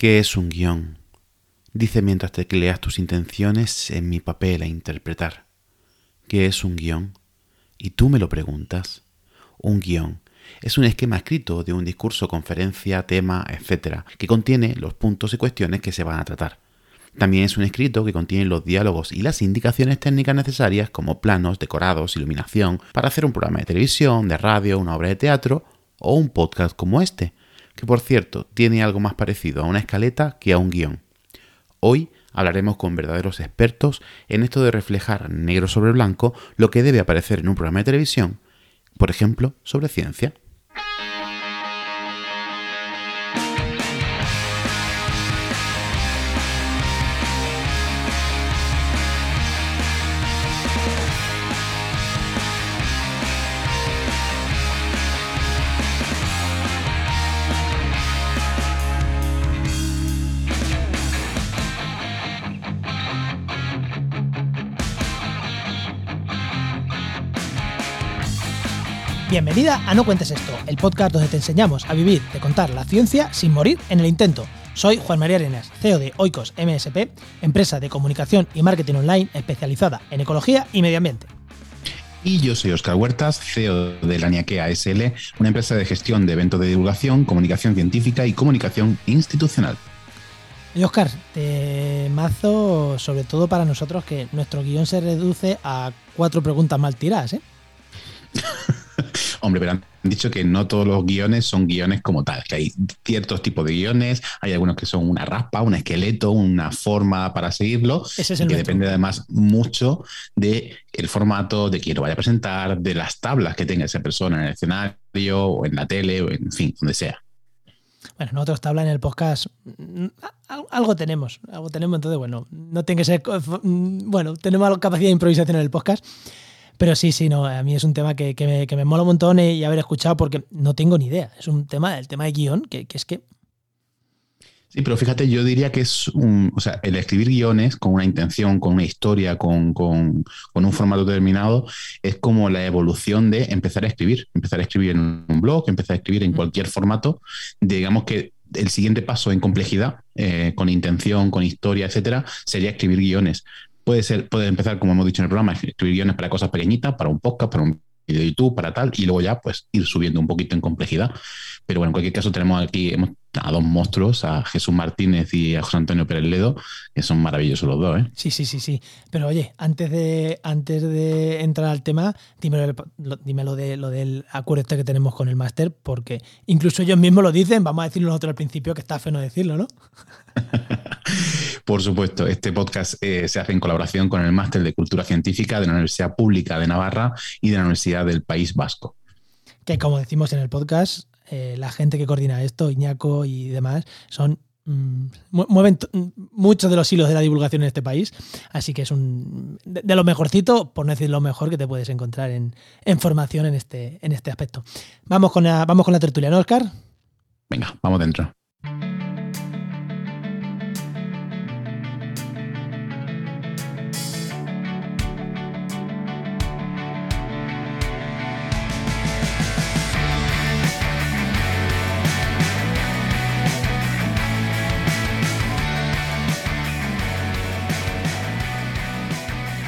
¿Qué es un guion? Dice mientras tecleas tus intenciones en mi papel a interpretar. ¿Qué es un guion? Y tú me lo preguntas. Un guion es un esquema escrito de un discurso, conferencia, tema, etc., que contiene los puntos y cuestiones que se van a tratar. También es un escrito que contiene los diálogos y las indicaciones técnicas necesarias como planos, decorados, iluminación, para hacer un programa de televisión, de radio, una obra de teatro o un podcast como este, que por cierto tiene algo más parecido a una escaleta que a un guion. Hoy hablaremos con verdaderos expertos en esto de reflejar negro sobre blanco lo que debe aparecer en un programa de televisión, por ejemplo, sobre ciencia. Bienvenida a No Cuentes Esto, el podcast donde te enseñamos a vivir de contar la ciencia sin morir en el intento. Soy Juan María Arenas, CEO de Oikos MSP, empresa de comunicación y marketing online especializada en ecología y medio ambiente. Y yo soy Oscar Huertas, CEO de la Niaquea SL, una empresa de gestión de eventos de divulgación, comunicación científica y comunicación institucional. Y Oscar, te mazo sobre todo para nosotros que nuestro guion se reduce a cuatro preguntas mal tiradas, ¿eh? Hombre, pero han dicho que no todos los guiones son guiones como tal, que hay ciertos tipos de guiones, hay algunos que son una raspa, un esqueleto, una forma para seguirlo, Ese es el que depende además mucho del el formato, de quién lo vaya a presentar, de las tablas que tenga esa persona en el escenario o en la tele o en fin, donde sea. Bueno, nosotros tabla en el podcast. mm, al- Algo tenemos, algo tenemos, entonces, bueno, no tiene que ser. mm, Bueno, tenemos capacidad de improvisación en el podcast. Pero sí, sí, no, a mí es un tema que, que me, que me mola un montón eh, y haber escuchado porque no tengo ni idea. Es un tema, el tema de guion, que, que es que. Sí, pero fíjate, yo diría que es un, o sea, el escribir guiones con una intención, con una historia, con, con- con un formato determinado, es como la evolución de empezar a escribir, empezar a escribir en un blog, empezar a escribir en cualquier formato. Digamos que el siguiente paso en complejidad, eh, con intención, con historia, etcétera, sería escribir guiones. Puede ser, puede empezar, como hemos dicho en el programa, escribir guiones para cosas pequeñitas, para un podcast, para un video de YouTube, para tal, y luego ya pues ir subiendo un poquito en complejidad. Pero bueno, en cualquier caso tenemos aquí hemos- a dos monstruos, a Jesús Martínez y a José Antonio Pérez Ledo, que son maravillosos los dos, ¿eh? Sí, sí, sí, sí. Pero oye, antes de, antes de entrar al tema, dímelo, lo, dímelo de lo del acuerdo este que tenemos con el máster, porque incluso ellos mismos lo dicen, vamos a decirlo nosotros al principio, que está feo no decirlo, ¿no? Por supuesto, este podcast eh, se hace en colaboración con el Máster de Cultura Científica de la Universidad Pública de Navarra y de la Universidad del País Vasco. que como decimos en el podcast, eh, la gente que coordina esto, Iñaco y demás, son mm, mu- mueven mm, muchos de los hilos de la divulgación en este país, así que es un de, de lo mejorcito, por no decir lo mejor que te puedes encontrar en, en formación en este, en este aspecto. Vamos con la, vamos con la tertulia, ¿no, Oscar? Venga, vamos dentro.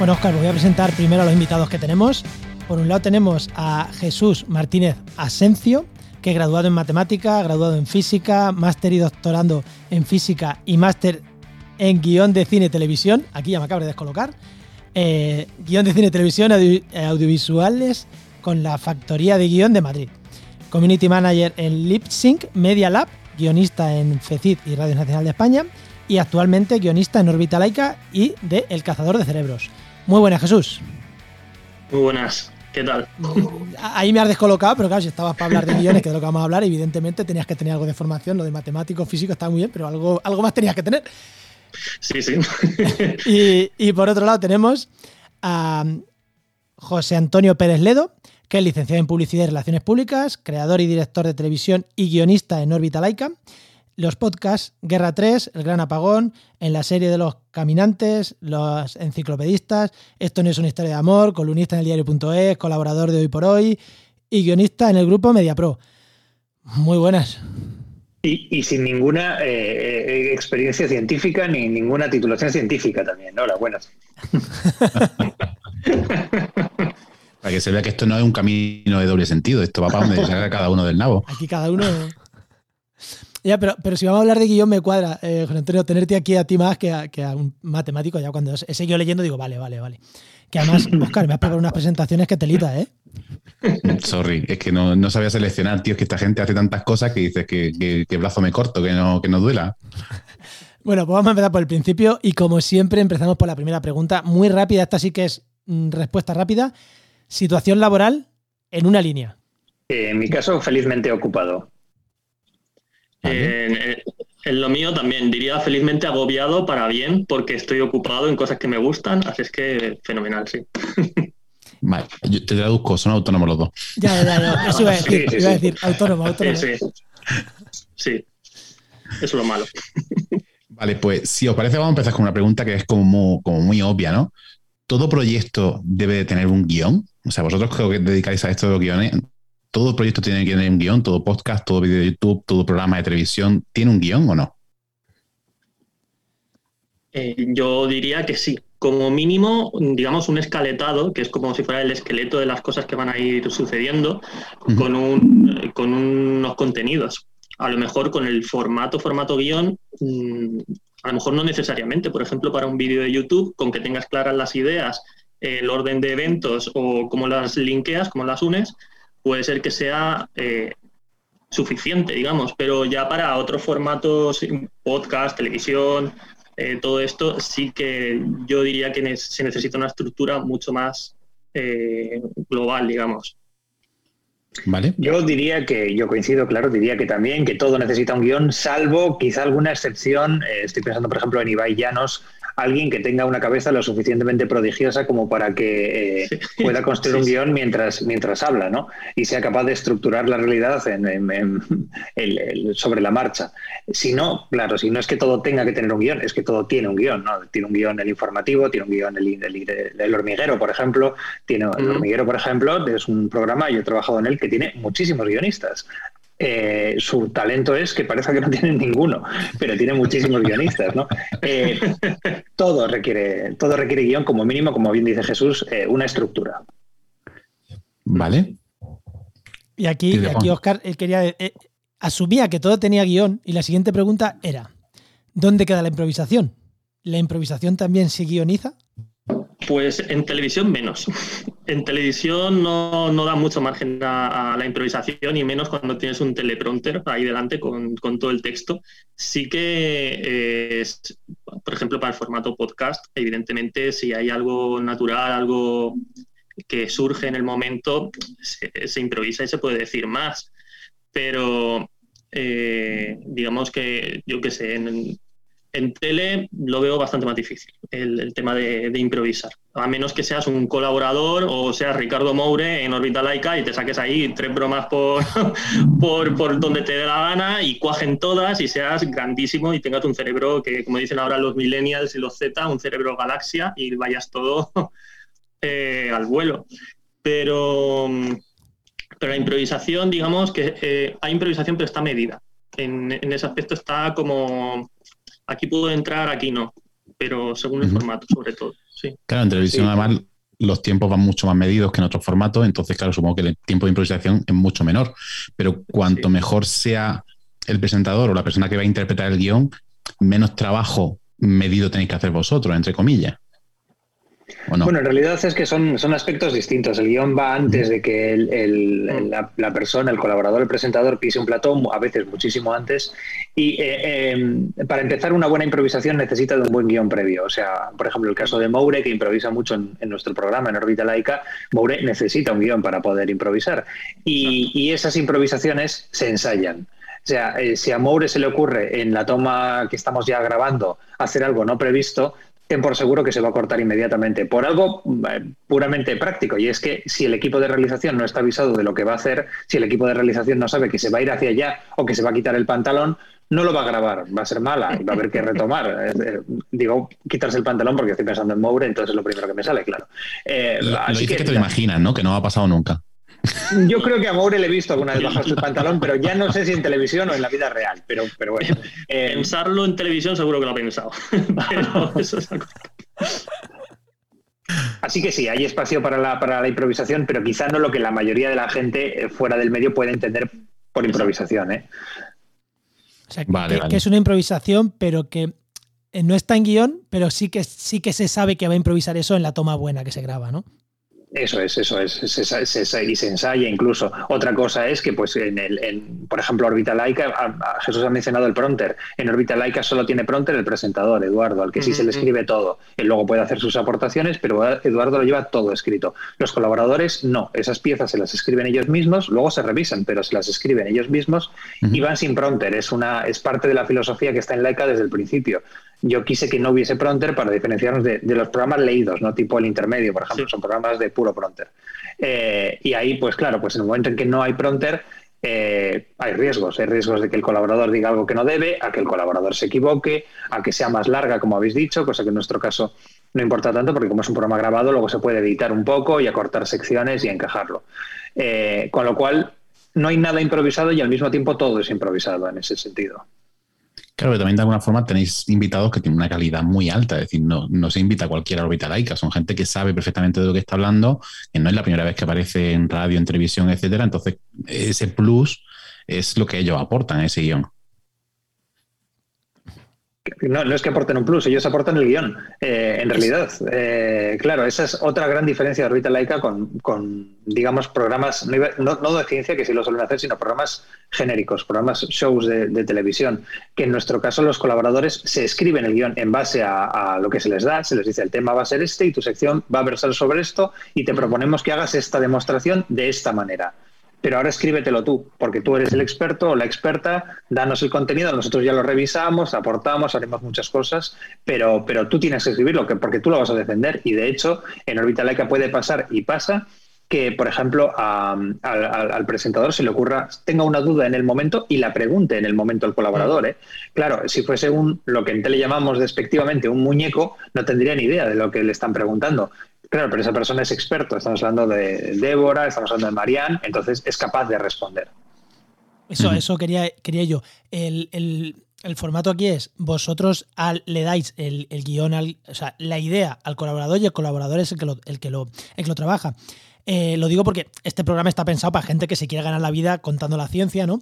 Bueno, Oscar, voy a presentar primero a los invitados que tenemos. Por un lado tenemos a Jesús Martínez Asencio, que es graduado en matemática, graduado en física, máster y doctorando en física y máster en guion de cine y televisión. Aquí ya me acabo de descolocar. Eh, guion de cine y televisión eh, audiovisuales con la Factoría de Guión de Madrid. Community Manager en LipSync Media Lab, guionista en FECID y Radio Nacional de España y actualmente guionista en Orbita Laica y de El Cazador de Cerebros. Muy buenas, Jesús. Muy buenas, ¿qué tal? Ahí me has descolocado, pero claro, si estabas para hablar de guiones, que es de lo que vamos a hablar, evidentemente tenías que tener algo de formación, lo de matemático, físico está muy bien, pero algo, algo más tenías que tener. Sí, sí. Y, y por otro lado tenemos a José Antonio Pérez Ledo, que es licenciado en Publicidad y Relaciones Públicas, creador y director de televisión y guionista en Órbita Laica. Los podcasts Guerra 3, El Gran Apagón, en la serie de los caminantes, los enciclopedistas, Esto no es una historia de amor, columnista en el diario.es, colaborador de Hoy por Hoy y guionista en el grupo MediaPro. Muy buenas. Y, sin ninguna eh, eh, experiencia científica ni ninguna titulación científica también. Hola, buenas. Para que se vea que esto no es un camino de doble sentido, esto va para donde salga cada uno del nabo. Aquí cada uno. Ya, pero, pero si vamos a hablar de guion, me cuadra, eh, José Antonio, tenerte aquí a ti más que a, que a un matemático. Ya cuando he seguido leyendo, digo, vale, vale, vale. Que además, Oscar, me has preparado unas presentaciones que telita, ¿eh? Sorry, es que no, sabía seleccionar, tío. Es que esta gente hace tantas cosas que dices que, que, brazo me corto, que no, que no duela. Bueno, pues vamos a empezar por el principio y como siempre empezamos por la primera pregunta, muy rápida, esta sí que es mm, respuesta rápida. Situación laboral en una línea. en mi caso, felizmente ocupado. En lo mío también diría felizmente agobiado para bien porque estoy ocupado en cosas que me gustan, así es que fenomenal, sí. Vale, yo te traduzco, son autónomos los dos. Ya, ya, ya. Eso iba a decir, iba a decir autónomo, autónomo. Sí, sí. Eso es lo malo. Vale, pues si os parece, vamos a empezar con una pregunta que es como muy, como muy obvia, ¿no? ¿Todo proyecto debe de tener un guion? O sea, vosotros creo que dedicáis a esto de los guiones. ¿Todo proyecto tiene que tener un guion? ¿Todo podcast, todo vídeo de YouTube, todo programa de televisión tiene un guion o no? Eh, yo diría que sí como mínimo, digamos, un escaletado, que es como si fuera el esqueleto de las cosas que van a ir sucediendo, con, un, con unos contenidos. A lo mejor con el formato, formato guion, mm, a lo mejor no necesariamente. Por ejemplo, para un vídeo de YouTube, con que tengas claras las ideas, el orden de eventos o cómo las linkeas, cómo las unes, puede ser que sea eh, suficiente, digamos. Pero ya para otros formatos, podcast, televisión, eh, todo esto sí que yo diría que se necesita una estructura mucho más eh, global, digamos. Vale. Yo diría que, yo coincido, claro, diría que también que todo necesita un guion, salvo quizá alguna excepción. Eh, estoy pensando, por ejemplo, en Ibai Llanos, alguien que tenga una cabeza lo suficientemente prodigiosa como para que eh, pueda construir un guion mientras, mientras habla, ¿no? Y sea capaz de estructurar la realidad sobre la marcha. Si no, claro, si no es que todo tenga que tener un guion, es que todo tiene un guion, ¿no? Tiene un guion el informativo, tiene un guion el, el, hormiguero, por ejemplo. Tiene, El hormiguero, por ejemplo, es un programa, yo he trabajado en él, que tiene muchísimos guionistas. Eh, su talento es que parece que no tienen ninguno, pero tiene muchísimos guionistas, ¿no? Eh, todo requiere, todo requiere guion, como mínimo, como bien dice Jesús, eh, una estructura. Vale. Y aquí, aquí Oscar él quería, asumía que todo tenía guion, y la siguiente pregunta era: ¿dónde queda la improvisación? ¿La improvisación también se guioniza? Pues en televisión menos. En televisión no, da mucho margen a, la improvisación y menos cuando tienes un teleprompter ahí delante con, todo el texto. Sí que, eh, es, por ejemplo, para el formato podcast, evidentemente si hay algo natural, algo que surge en el momento, se, improvisa y se puede decir más. Pero eh, digamos que, yo qué sé, en, en tele lo veo bastante más difícil, el, tema de, improvisar. A menos que seas un colaborador o seas Ricardo Moure en Orbita Laica y te saques ahí tres bromas por, por, donde te dé la gana y cuajen todas y seas grandísimo y tengas un cerebro que, como dicen ahora los millennials y los Z, un cerebro galaxia y vayas todo eh, al vuelo. Pero, pero la improvisación, digamos que eh, hay improvisación, pero está medida. En, en ese aspecto está como aquí puedo entrar, aquí no, pero según el formato sobre todo. Sí. Claro, en televisión además los tiempos van mucho más medidos que en otros formatos, entonces claro, supongo que el tiempo de improvisación es mucho menor, pero cuanto mejor sea el presentador o la persona que va a interpretar el guion, menos trabajo medido tenéis que hacer vosotros, entre comillas. Bueno, en realidad es que son, son aspectos distintos. El guion va antes de que la, persona, el colaborador, el presentador pise un platón, a veces muchísimo antes. Y eh, em, para empezar una buena improvisación necesita de un buen guion previo. O sea, por ejemplo, el caso de Moure, que improvisa mucho en, nuestro programa, en Orbita Laica, Moure necesita un guion para poder improvisar. Y, esas improvisaciones se ensayan. O sea, eh, si a Moure se le ocurre en la toma que estamos ya grabando hacer algo no previsto, por seguro que se va a cortar inmediatamente por algo eh, puramente práctico. Y es que si el equipo de realización no está avisado de lo que va a hacer, si el equipo de realización no sabe que se va a ir hacia allá o que se va a quitar el pantalón, no lo va a grabar, va a ser mala y va a haber que retomar. Eh, digo, quitarse el pantalón porque estoy pensando en Moure, entonces es lo primero que me sale, claro. Eh, lo, así que, te lo imaginas, ¿no? Que no ha pasado nunca. Yo creo que a Moure le he visto alguna vez bajar su pantalón, pero ya no sé si en televisión o en la vida real. Pero, pero bueno. Eh, Pensarlo en televisión seguro que lo ha pensado. Así que sí, hay espacio para la, para la improvisación, pero quizá no lo que la mayoría de la gente eh, fuera del medio puede entender por improvisación. ¿eh? O sea, que, es una improvisación, pero que eh, no está en guion, pero sí que, sí que se sabe que va a improvisar eso en la toma buena que se graba, ¿no? Eso es, eso es, y se ensaya incluso. Otra cosa es que, pues, en el, en, por ejemplo, Orbita Laica, Jesús ha mencionado el pronter. En Orbita Laica solo tiene pronter el presentador, Eduardo, al que sí se le escribe todo. Él luego puede hacer sus aportaciones, pero Eduardo lo lleva todo escrito. Los colaboradores no, esas piezas se las escriben ellos mismos, luego se revisan, pero se las escriben ellos mismos y van sin pronter. Es, una, es parte de la filosofía que está en Laica desde el principio yo quise que no hubiese pronter para diferenciarnos de, los programas leídos, no tipo el intermedio, por ejemplo, son programas de puro pronter. Eh, y ahí, pues claro, pues en el momento en que no hay pronter, eh, hay riesgos. Hay riesgos de que el colaborador diga algo que no debe, a que el colaborador se equivoque, a que sea más larga, como habéis dicho, cosa que en nuestro caso no importa tanto porque como es un programa grabado, luego se puede editar un poco y acortar secciones y encajarlo. Eh, con lo cual, no hay nada improvisado y al mismo tiempo todo es improvisado en ese sentido. Claro, pero también de alguna forma tenéis invitados que tienen una calidad muy alta, es decir, no, se invita a cualquier órbita laica, son gente que sabe perfectamente de lo que está hablando, que no es la primera vez que aparece en radio, en televisión, etcétera. Entonces, ese plus es lo que ellos aportan a ese guion. No, no, es que aporten un plus, ellos aportan el guion, eh, en realidad. Eh, claro, esa es otra gran diferencia de Orbita Laica con, con digamos, programas, no, no, de ciencia, que sí lo suelen hacer, sino programas genéricos, programas shows de, televisión, que en nuestro caso los colaboradores se escriben el guion en base a, a, lo que se les da, se les dice el tema va a ser este y tu sección va a versar sobre esto y te proponemos que hagas esta demostración de esta manera pero ahora escríbetelo tú, porque tú eres el experto o la experta, danos el contenido, nosotros ya lo revisamos, aportamos, haremos muchas cosas, pero, pero tú tienes que escribirlo, porque tú lo vas a defender. Y de hecho, en Orbita Laica puede pasar y pasa que, por ejemplo, al, presentador se le ocurra, tenga una duda en el momento y la pregunte en el momento al colaborador. ¿eh? Claro, si fuese un, lo que en tele llamamos despectivamente un muñeco, no tendría ni idea de lo que le están preguntando. Claro, pero esa persona es experto. Estamos hablando de Débora, estamos hablando de Marianne, entonces es capaz de responder. Eso, eso quería, quería yo. El, formato aquí es, vosotros le dais el, guion, al, o sea, la idea al colaborador y el colaborador es el que lo, el que lo, el que lo trabaja. Eh, lo digo porque este programa está pensado para gente que se quiere ganar la vida contando la ciencia, ¿no?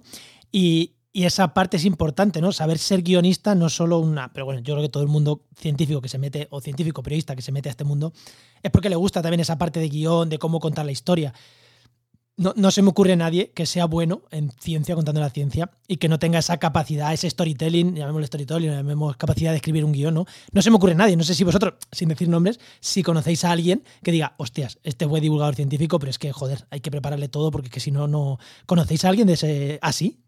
Y, y esa parte es importante, ¿no? Saber ser guionista no solo una. Pero bueno, yo creo que todo el mundo científico que se mete, o científico periodista que se mete a este mundo, es porque le gusta también esa parte de guion, de cómo contar la historia. No, no, se me ocurre a nadie que sea bueno en ciencia, contando la ciencia, y que no tenga esa capacidad, ese storytelling, llamémoslo storytelling, llamemos capacidad de escribir un guion, ¿no? No se me ocurre a nadie. No sé si vosotros, sin decir nombres, si conocéis a alguien que diga, hostias, este fue divulgador científico, pero es que, joder, hay que prepararle todo porque que si no, no. ¿Conocéis a alguien de ese así?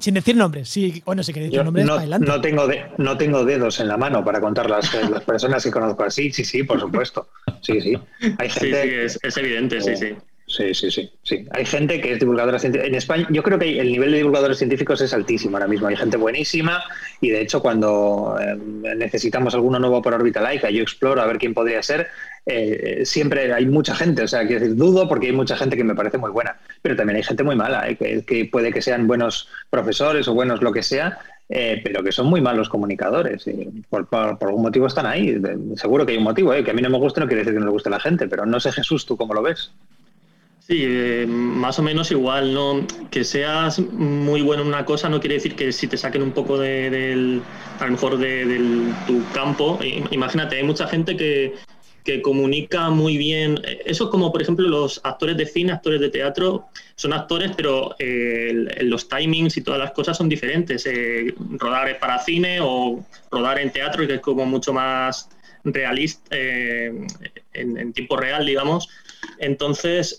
Sin decir nombres, sí, bueno, si queréis decir nombres, no, no tengo no tengo dedos en la mano para contar las, las personas que conozco así, sí, sí, por supuesto. Sí, sí. Hay gente, sí, es, evidente, sí, sí. Sí, sí, sí, sí. Hay gente que es divulgadora científica. En España, yo creo que el nivel de divulgadores científicos es altísimo ahora mismo. Hay gente buenísima y de hecho cuando eh, necesitamos alguno nuevo por órbita laica, yo exploro a ver quién podría ser. Eh, siempre hay mucha gente, o sea, quiero decir, dudo porque hay mucha gente que me parece muy buena, pero también hay gente muy mala, eh, que, puede que sean buenos profesores o buenos lo que sea, eh, pero que son muy malos comunicadores. Y por, algún motivo están ahí. Seguro que hay un motivo, que a mí no me guste no quiere decir que no le guste a la gente, pero no sé Jesús, ¿tú cómo lo ves? Sí, más o menos igual, ¿no? Que seas muy bueno en una cosa no quiere decir que si te saquen un poco de, del, a lo mejor de, tu campo, imagínate, hay mucha gente que, que comunica muy bien. Eso es como, por ejemplo, los actores de cine, actores de teatro, son actores, pero eh, los timings y todas las cosas son diferentes. Eh, rodar para cine o rodar en teatro, que es como mucho más realista, eh, en, tiempo real, digamos. Entonces,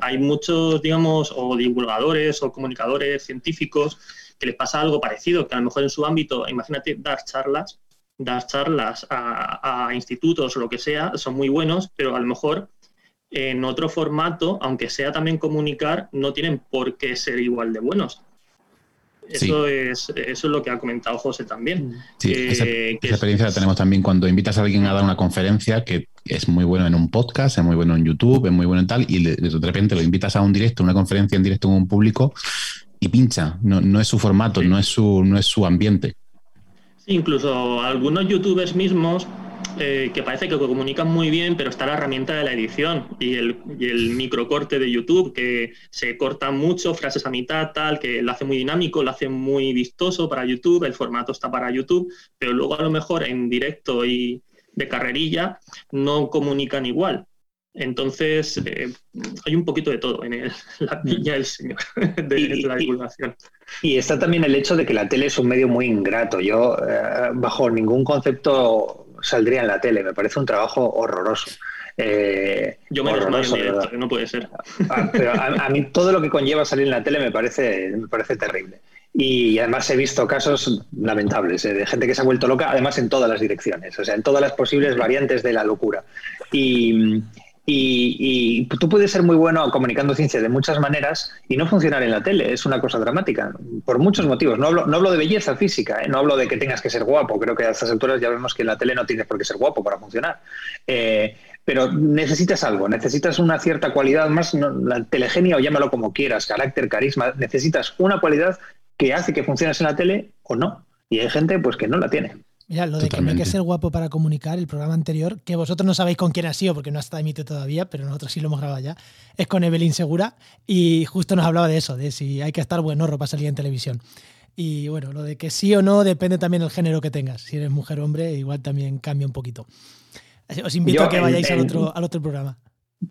hay muchos, digamos, o divulgadores o comunicadores científicos que les pasa algo parecido, que a lo mejor en su ámbito, imagínate dar charlas, dar charlas a, institutos o lo que sea, son muy buenos, pero a lo mejor en otro formato, aunque sea también comunicar, no tienen por qué ser igual de buenos. Eso, es, eso es lo que ha comentado José también. Sí, esa, experiencia la tenemos también cuando invitas a alguien a dar una conferencia que es muy bueno en un podcast, es muy bueno en YouTube, es muy bueno en tal, y de repente lo invitas a un directo, una conferencia en directo con un público y pincha. No, no es su formato, no, es su, no es su ambiente. Sí, incluso algunos youtubers mismos eh, que parece que comunican muy bien, pero está la herramienta de la edición y el, y el microcorte de YouTube, que se corta mucho, frases a mitad, tal, que lo hace muy dinámico, lo hace muy vistoso para YouTube, el formato está para YouTube, pero luego a lo mejor en directo y de carrerilla no comunican igual. Entonces, eh, hay un poquito de todo en la piña del señor de, la divulgación. Y, está también el hecho de que la tele es un medio muy ingrato. Yo, eh, bajo ningún concepto, saldría en la tele. Me parece un trabajo horroroso. Eh, Yo me horroroso, directo, no puede ser. Ah, pero a, mí todo lo que conlleva salir en la tele me parece, me parece terrible. Y además he visto casos lamentables de gente que se ha vuelto loca, además en todas las direcciones, o sea, en todas las posibles variantes de la locura. Y, y, tú puedes ser muy bueno comunicando ciencia de muchas maneras y no funcionar en la tele. Es una cosa dramática, por muchos motivos. No hablo, no hablo de belleza física, ¿eh? no hablo de que tengas que ser guapo. Creo que a estas alturas ya vemos que en la tele no tienes por qué ser guapo para funcionar. Eh, pero necesitas algo, necesitas una cierta cualidad más, la telegenia o llámalo como quieras, carácter, carisma. Necesitas una cualidad que hace que funciones en la tele o no. Y hay gente pues que no la tiene. Mira, lo de que hay que ser guapo para comunicar, el programa anterior, que vosotros no sabéis con quién ha sido, porque no está emitido todavía, pero nosotros sí lo hemos grabado ya, es con Evelyn Segura, y justo nos hablaba de eso, de si hay que estar buenorro para salir en televisión. Y bueno, lo de que sí o no depende también del género que tengas. Si eres mujer o hombre, igual también cambia un poquito. Os invito a que vayáis al, otro, al otro programa.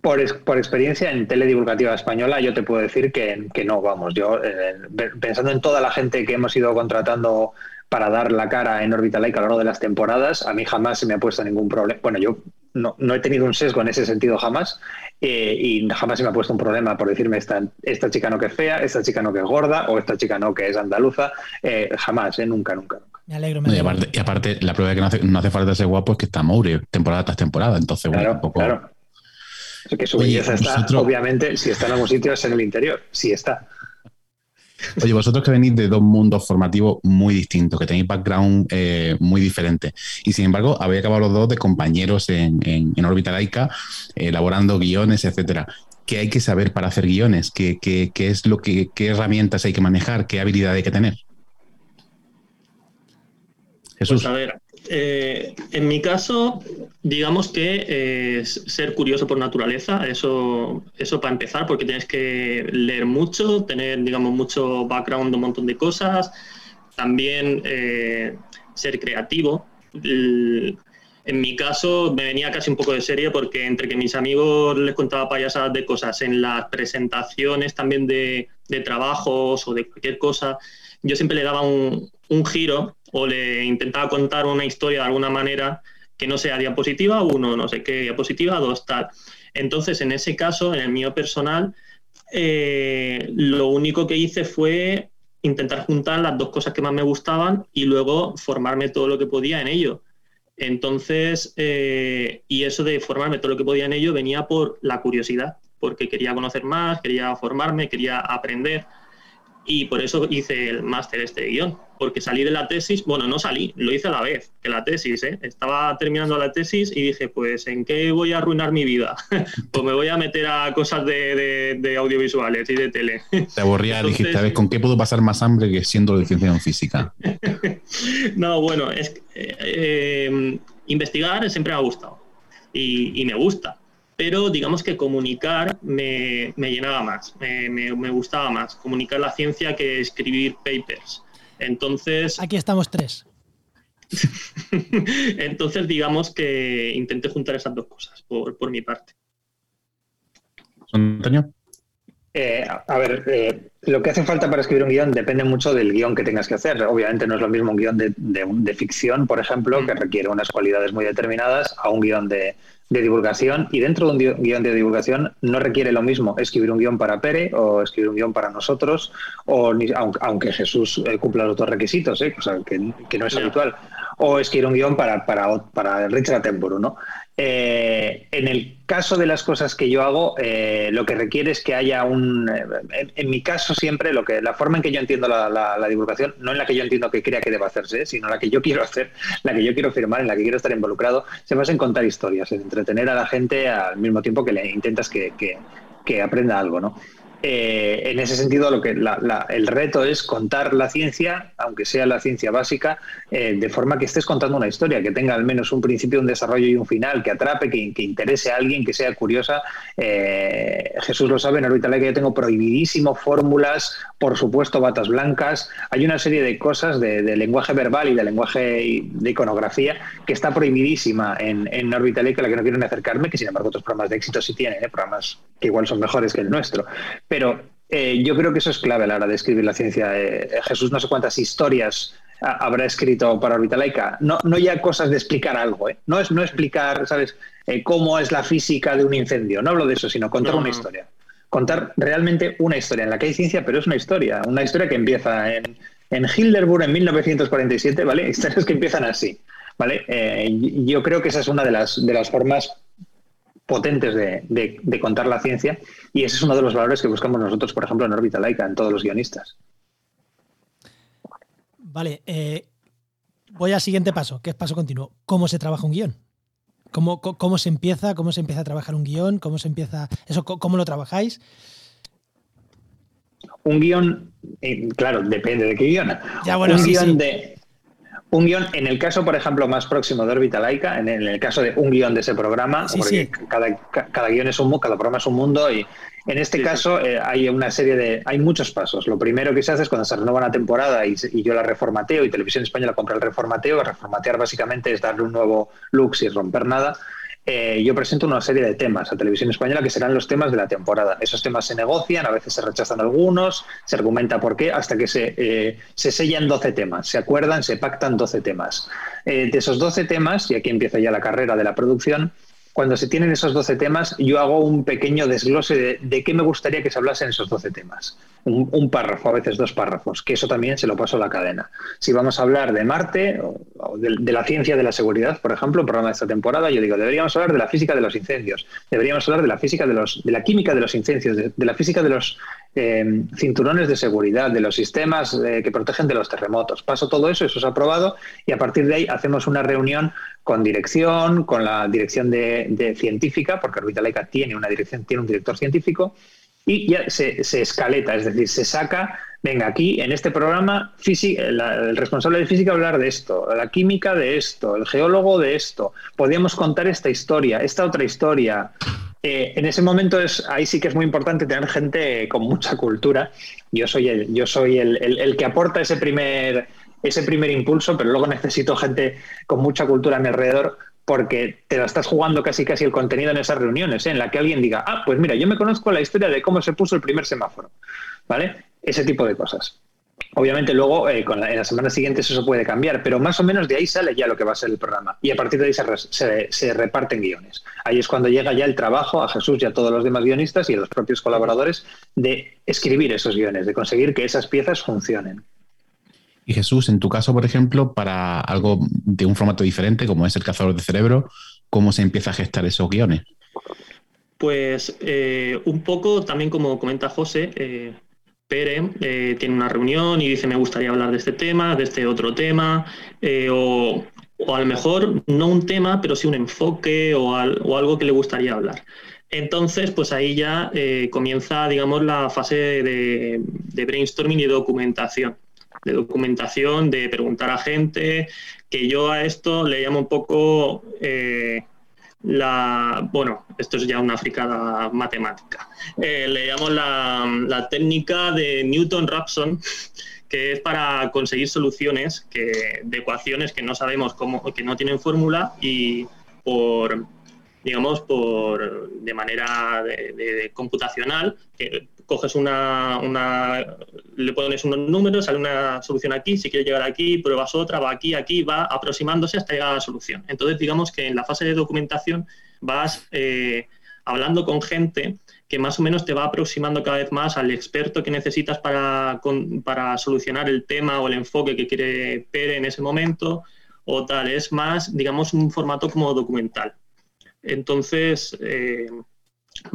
Por, por, experiencia en teledivulgativa española, yo te puedo decir que, que no, vamos, yo eh, pensando en toda la gente que hemos ido contratando para dar la cara en Orbital Laica a lo largo de las temporadas. A mí jamás se me ha puesto ningún problema. Bueno, yo no, he tenido un sesgo en ese sentido jamás eh, y jamás se me ha puesto un problema por decirme esta, esta chica no que es fea, esta chica no que es gorda o esta chica no que es andaluza. Eh, jamás, eh, nunca, nunca, nunca. Me alegro, me alegro. Y, aparte, la prueba de que no hace, falta ser guapo es que está Moure temporada tras temporada. Entonces, bueno, un poco... claro. que su belleza está, obviamente, si está en algún sitio es en el interior. Sí está. Oye, vosotros que venís de dos mundos formativos muy distintos, que tenéis background eh, muy diferente, y sin embargo habéis acabado los dos de compañeros en, en, órbita laica, elaborando guiones, etcétera. ¿Qué hay que saber para hacer guiones? ¿Qué, qué, qué es lo que, qué herramientas hay que manejar? ¿Qué habilidad hay que tener? Jesús. Pues a ver, eh, en mi caso, digamos que es ser curioso por naturaleza, eso, eso para empezar, porque tienes que leer mucho, tener, digamos, mucho background de un montón de cosas, también eh, ser creativo. en mi caso me venía casi un poco de serie porque entre que mis amigos les contaba payasadas de cosas en las presentaciones también de, de trabajos o de cualquier cosa, yo siempre le daba un, un giro o le intentaba contar una historia de alguna manera que no sea diapositiva uno, no sé qué, diapositiva dos, tal. Entonces, en ese caso, en el mío personal, eh, lo único que hice fue intentar juntar las dos cosas que más me gustaban y luego formarme todo lo que podía en ello. Entonces, eh, y eso de formarme todo lo que podía en ello venía por la curiosidad, porque quería conocer más, quería formarme, quería aprender y por eso hice el máster este de guion, porque salí de la tesis, bueno, no salí, lo hice a la vez que la tesis, ¿eh? estaba terminando la tesis y dije, pues, ¿en qué voy a arruinar mi vida? pues me voy a meter a cosas de, audiovisuales y de tele. Te aburría, dijiste, a ver, ¿con qué puedo pasar más hambre que siendo licenciado en física? no, bueno, es eh, eh, investigar siempre me ha gustado y me gusta pero digamos que comunicar me, llenaba más, me, gustaba más, comunicar la ciencia que escribir papers. Entonces... Aquí estamos tres. Entonces digamos que intenté juntar esas dos cosas por, mi parte. Antonio. Eh, a ver, eh, lo que hace falta para escribir un guion depende mucho del guion que tengas que hacer. Obviamente no es lo mismo un guion de, de ficción, por ejemplo, que mm. requiere unas cualidades muy determinadas, a un guion de, de divulgación y dentro de un guion de divulgación no requiere lo mismo escribir un guion para Pere o escribir un guion para nosotros, o aunque, Jesús eh, cumpla los dos requisitos, ¿eh? que, no es habitual, o escribir un guion para, para, para Richard Attenborough, ¿no? Eh, en el caso de las cosas que yo hago, eh, lo que requiere es que haya un. Eh, en, mi caso, siempre lo que la forma en que yo entiendo la, divulgación, no en la que yo entiendo que crea que deba hacerse, sino la que yo quiero hacer, la que yo quiero firmar, en la que quiero estar involucrado, se basa en contar historias, en entretener a la gente al mismo tiempo que le intentas que, que aprenda algo, ¿no? Eh, en ese sentido, lo que el reto es contar la ciencia, aunque sea la ciencia básica, eh, de forma que estés contando una historia, que tenga al menos un principio, un desarrollo y un final, que atrape, que, interese a alguien, que sea curiosa. Eh, Jesús lo sabe, en Orbitale que yo tengo prohibidísimo fórmulas, por supuesto, batas blancas. Hay una serie de cosas de, lenguaje verbal y de lenguaje de iconografía que está prohibidísima en, en Orbitale, que a la que no quiero acercarme, que sin embargo otros programas de éxito sí tienen, programas que igual son mejores que el nuestro. Pero eh, yo creo que eso es clave a la hora de escribir la ciencia. Eh, Jesús no sé cuántas historias habrá escrito para Orbitalaika. No, no ya cosas de explicar algo, ¿eh? no es no explicar, ¿sabes?, cómo es la física de un incendio. No hablo de eso, sino contar una historia. Contar realmente una historia en la que hay ciencia, pero es una historia. Una historia que empieza en, en Hilderburg en 1947, ¿vale? Historias que empiezan así, ¿vale? yo creo que esa es una de las, de las formas potentes de, contar la ciencia y ese es uno de los valores que buscamos nosotros, por ejemplo, en órbita laica, en todos los guionistas. Vale, eh, voy al siguiente paso, que es paso continuo. ¿Cómo se trabaja un guion? ¿Cómo, ¿Cómo, se empieza? ¿Cómo se empieza a trabajar un guion? ¿Cómo se empieza eso? ¿Cómo lo trabajáis? Un guion, eh, claro, depende de qué guion. Ya, bueno, un guion de un guion, en el caso, por ejemplo, más próximo de órbita laica, en el, caso de un guion de ese programa, porque Cada, cada guion es un cada programa es un mundo y en este caso eh, hay una serie de, hay muchos pasos. Lo primero que se hace es cuando se renueva una temporada y, yo la reformateo y Televisión Española compra el reformateo, reformatear básicamente es darle un nuevo look sin romper nada. Eh, yo presento una serie de temas a Televisión Española que serán los temas de la temporada. Esos temas se negocian, a veces se rechazan algunos, se argumenta por qué, hasta que se, eh, se sellan 12 temas, se acuerdan, se pactan 12 temas. Eh, de esos 12 temas, y aquí empieza ya la carrera de la producción, cuando se tienen esos 12 temas, yo hago un pequeño desglose de, qué me gustaría que se hablase en esos 12 temas. Un, párrafo, a veces dos párrafos, que eso también se lo paso a la cadena. Si vamos a hablar de Marte o, de, la ciencia de la seguridad, por ejemplo, el programa de esta temporada, yo digo, deberíamos hablar de la física de los incendios, deberíamos hablar de la física de, los, de la química de los incendios, de, la física de los eh, cinturones de seguridad, de los sistemas eh, que protegen de los terremotos. Paso todo eso, eso es aprobado, y a partir de ahí hacemos una reunión con dirección, con la dirección de, científica, porque Orbitaleca tiene una dirección, tiene un director científico, y ya se, escaleta, es decir, se saca, venga, aquí en este programa, el responsable de física hablar de esto, la química de esto, el geólogo de esto, podríamos contar esta historia, esta otra historia. Eh, en ese momento es, ahí sí que es muy importante tener gente con mucha cultura. Yo soy el, yo soy el que aporta ese primer ese primer impulso, pero luego necesito gente con mucha cultura a mi alrededor porque te la estás jugando casi casi el contenido en esas reuniones, ¿eh? en la que alguien diga, ah, pues mira, yo me conozco la historia de cómo se puso el primer semáforo, ¿vale? Ese tipo de cosas. Obviamente luego eh, con en las semanas siguientes eso puede cambiar, pero más o menos de ahí sale ya lo que va a ser el programa y a partir de ahí se, se, reparten guiones. Ahí es cuando llega ya el trabajo a Jesús y a todos los demás guionistas y a los propios colaboradores de escribir esos guiones, de conseguir que esas piezas funcionen. Y Jesús, en tu caso, por ejemplo, para algo de un formato diferente, como es el cazador de cerebro, ¿cómo se empieza a gestar esos guiones? Pues eh, un poco también como comenta José, eh, Pere eh, tiene una reunión y dice me gustaría hablar de este tema, de este otro tema, o, a lo mejor no un tema, pero sí un enfoque o, algo que le gustaría hablar. Entonces, pues ahí ya comienza, digamos, la fase de, brainstorming y documentación de documentación, de preguntar a gente, que yo a esto le llamo un poco eh, la, bueno, esto es ya una fricada matemática, eh, le llamo la, técnica de Newton-Raphson, que es para conseguir soluciones que, de ecuaciones que no sabemos cómo, que no tienen fórmula y por digamos, por, de manera de, computacional, que coges una, le pones unos números, sale una solución aquí, si quieres llegar aquí, pruebas otra, va aquí, aquí, va aproximándose hasta llegar a la solución. Entonces, digamos que en la fase de documentación vas eh, hablando con gente que más o menos te va aproximando cada vez más al experto que necesitas para, para solucionar el tema o el enfoque que quiere Pere en ese momento, o tal, es más, digamos, un formato como documental. Entonces, eh,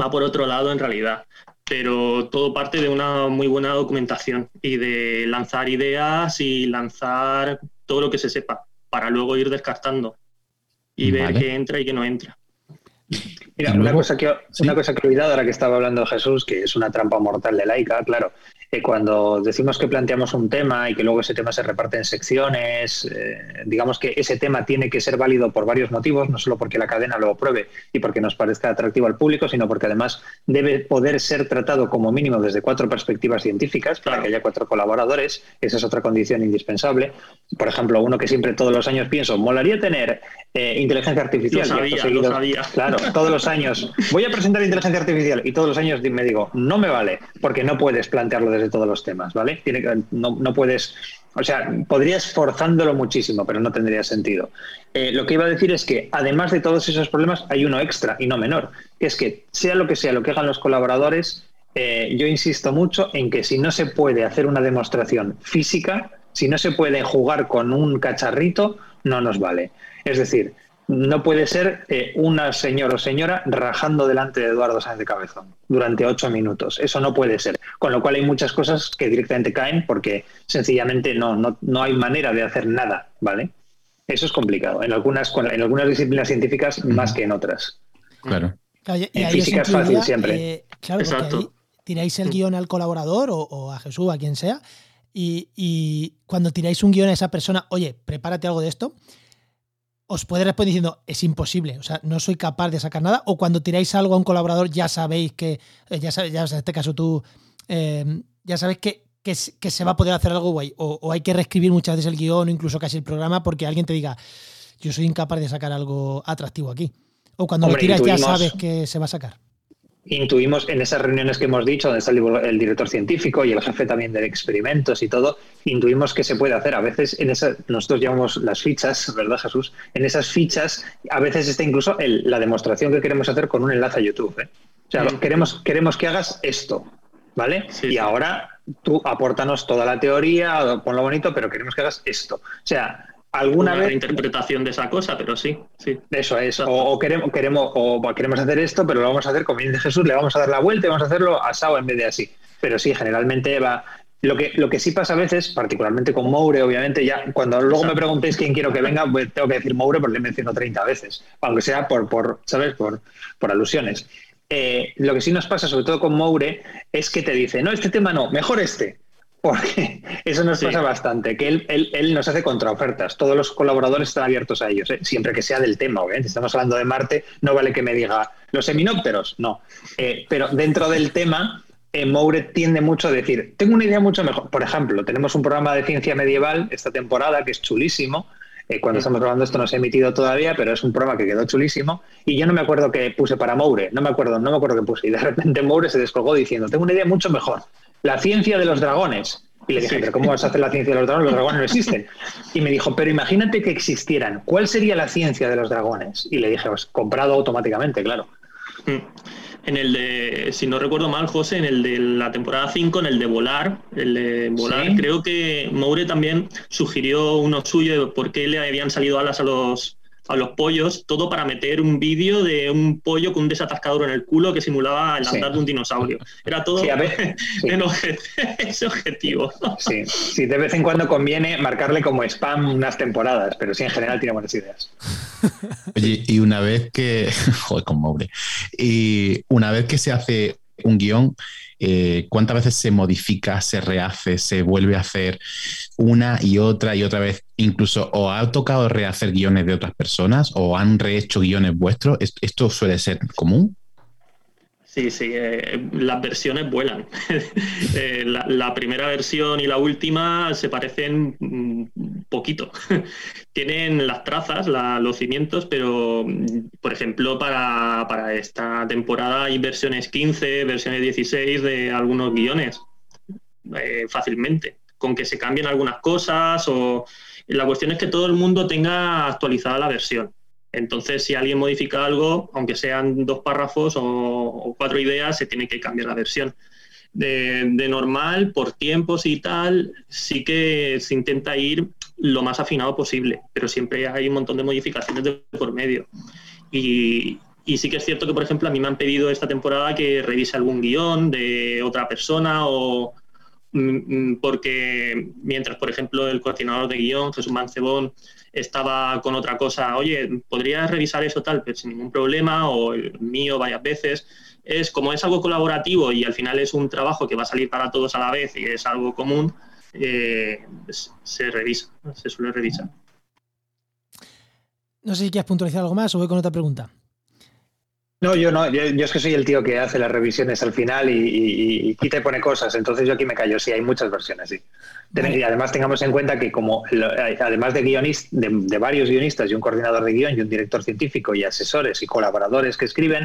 va por otro lado en realidad, pero todo parte de una muy buena documentación y de lanzar ideas y lanzar todo lo que se sepa para luego ir descartando y ver qué entra y qué no entra. Mira, una, cosa que, una cosa que he olvidado ahora que estaba hablando Jesús, que es una trampa mortal de laica, claro, cuando decimos que planteamos un tema y que luego ese tema se reparte en secciones, eh, digamos que ese tema tiene que ser válido por varios motivos, no solo porque la cadena lo apruebe y porque nos parezca atractivo al público, sino porque además debe poder ser tratado como mínimo desde cuatro perspectivas científicas para que haya cuatro colaboradores. Esa es otra condición indispensable. Por ejemplo, uno que siempre todos los años pienso, molaría tener eh, inteligencia artificial. Lo sabía, Claro, todos los años. Voy a presentar inteligencia artificial y todos los años me digo, no me vale, porque no puedes plantearlo desde de todos los temas, ¿vale? No, puedes, o sea, podrías forzándolo muchísimo, pero no tendría sentido. Eh, lo que iba a decir es que además de todos esos problemas hay uno extra y no menor, que es que sea lo que sea lo que hagan los colaboradores, eh, yo insisto mucho en que si no se puede hacer una demostración física, si no se puede jugar con un cacharrito, no nos vale. Es decir, no puede ser eh, una señora o señora rajando delante de Eduardo Sáenz de Cabezón durante ocho minutos. Eso no puede ser. Con lo cual hay muchas cosas que directamente caen porque sencillamente no, no, no hay manera de hacer nada, ¿vale? Eso es complicado. En algunas, en algunas disciplinas científicas más que en otras. Claro. en física es fácil siempre. Eh, claro, tiráis el guion al colaborador o, o a Jesús, a quien sea, y, y cuando tiráis un guion a esa persona, oye, prepárate algo de esto os puede responder diciendo es imposible, o sea, no soy capaz de sacar nada, o cuando tiráis algo a un colaborador ya sabéis que, eh, ya sabéis, ya en este caso tú, eh, ya sabéis que, que, se va a poder hacer algo guay, o, hay que reescribir muchas veces el guion o incluso casi el programa porque alguien te diga, yo soy incapaz de sacar algo atractivo aquí. O cuando lo tiras ya sabes que se va a sacar intuimos en esas reuniones que hemos dicho, donde está el, director científico y el jefe también de experimentos y todo, intuimos que se puede hacer. A veces en esa, nosotros llamamos las fichas, ¿verdad Jesús? En esas fichas a veces está incluso la demostración que queremos hacer con un enlace a YouTube. ¿eh? O sea, queremos, queremos que hagas esto, ¿vale? y ahora tú apórtanos toda la teoría, ponlo bonito, pero queremos que hagas esto. O sea, alguna vez interpretación de esa cosa, pero sí, sí. Eso es. O, queremos, queremos, o queremos hacer esto, pero lo vamos a hacer como dice Jesús, le vamos a dar la vuelta y vamos a hacerlo asado en vez de así. Pero sí, generalmente va. Lo que, lo que sí pasa a veces, particularmente con Moure, obviamente, ya cuando luego me preguntéis quién quiero que venga, pues tengo que decir Moure porque le menciono 30 veces, aunque sea por, por ¿sabes? Por, por alusiones. Eh, lo que sí nos pasa, sobre todo con Moure, es que te dice, no, este tema no, mejor este porque eso nos pasa bastante, que él, él, nos hace contraofertas. Todos los colaboradores están abiertos a ellos, ¿eh? siempre que sea del tema, obviamente. Estamos hablando de Marte, no vale que me diga los seminópteros, no. Eh, pero dentro del tema, eh, Moure tiende mucho a decir, tengo una idea mucho mejor. Por ejemplo, tenemos un programa de ciencia medieval esta temporada que es chulísimo. cuando estamos grabando esto no se ha emitido todavía, pero es un programa que quedó chulísimo. Y yo no me acuerdo qué puse para Moure, no me acuerdo, no me acuerdo qué puse. Y de repente Moure se descolgó diciendo, tengo una idea mucho mejor la ciencia de los dragones. Y le dije, pero ¿cómo vas a hacer la ciencia de los dragones? Los dragones no existen. Y me dijo, pero imagínate que existieran. ¿Cuál sería la ciencia de los dragones? Y le dije, pues comprado automáticamente, claro. Mm. En el de, si no recuerdo mal, José, en el de la temporada 5, en el de volar, el de volar, creo que Moure también sugirió uno suyo de por qué le habían salido alas a los, a los pollos, todo para meter un vídeo de un pollo con un desatascador en el culo que simulaba el andar de un dinosaurio. Era todo ese objetivo. Sí. sí, de vez en cuando conviene marcarle como spam unas temporadas, pero sí en general tiene buenas ideas. Oye, y una vez que. Joder, con Y una vez que se hace un guion, eh, cuántas veces se modifica, se rehace, se vuelve a hacer una y otra y otra vez. Incluso o ha tocado rehacer guiones de otras personas o han rehecho guiones vuestros. ¿Esto suele ser común? Sí, sí, eh, las versiones vuelan. Eh, la, primera versión y la última se parecen mm, poquito. Tienen las trazas, los cimientos, pero, mm, por ejemplo, para, para, esta temporada hay versiones 15, versiones 16 de algunos guiones, eh, fácilmente, con que se cambien algunas cosas o... La cuestión es que todo el mundo tenga actualizada la versión. Entonces, si alguien modifica algo, aunque sean dos párrafos o, cuatro ideas, se tiene que cambiar la versión. De, normal, por tiempos y tal, sí que se intenta ir lo más afinado posible, pero siempre hay un montón de modificaciones de por medio. Y, y sí que es cierto que, por ejemplo, a mí me han pedido esta temporada que revise algún guion de otra persona o porque mientras, por ejemplo, el coordinador de guion, Jesús Mancebón, estaba con otra cosa, oye, ¿podrías revisar eso tal? Pero sin ningún problema, o el mío varias veces. Es como es algo colaborativo y al final es un trabajo que va a salir para todos a la vez y es algo común, eh, se revisa, se suele revisar. No sé si quieres puntualizar algo más o voy con otra pregunta. No, yo no, yo, es que soy el tío que hace las revisiones al final y, quita y pone cosas, entonces yo aquí me callo, sí, hay muchas versiones, sí. Y además tengamos en cuenta que como además de guionistas, de, varios guionistas y un coordinador de guion y un director científico y asesores y colaboradores que escriben,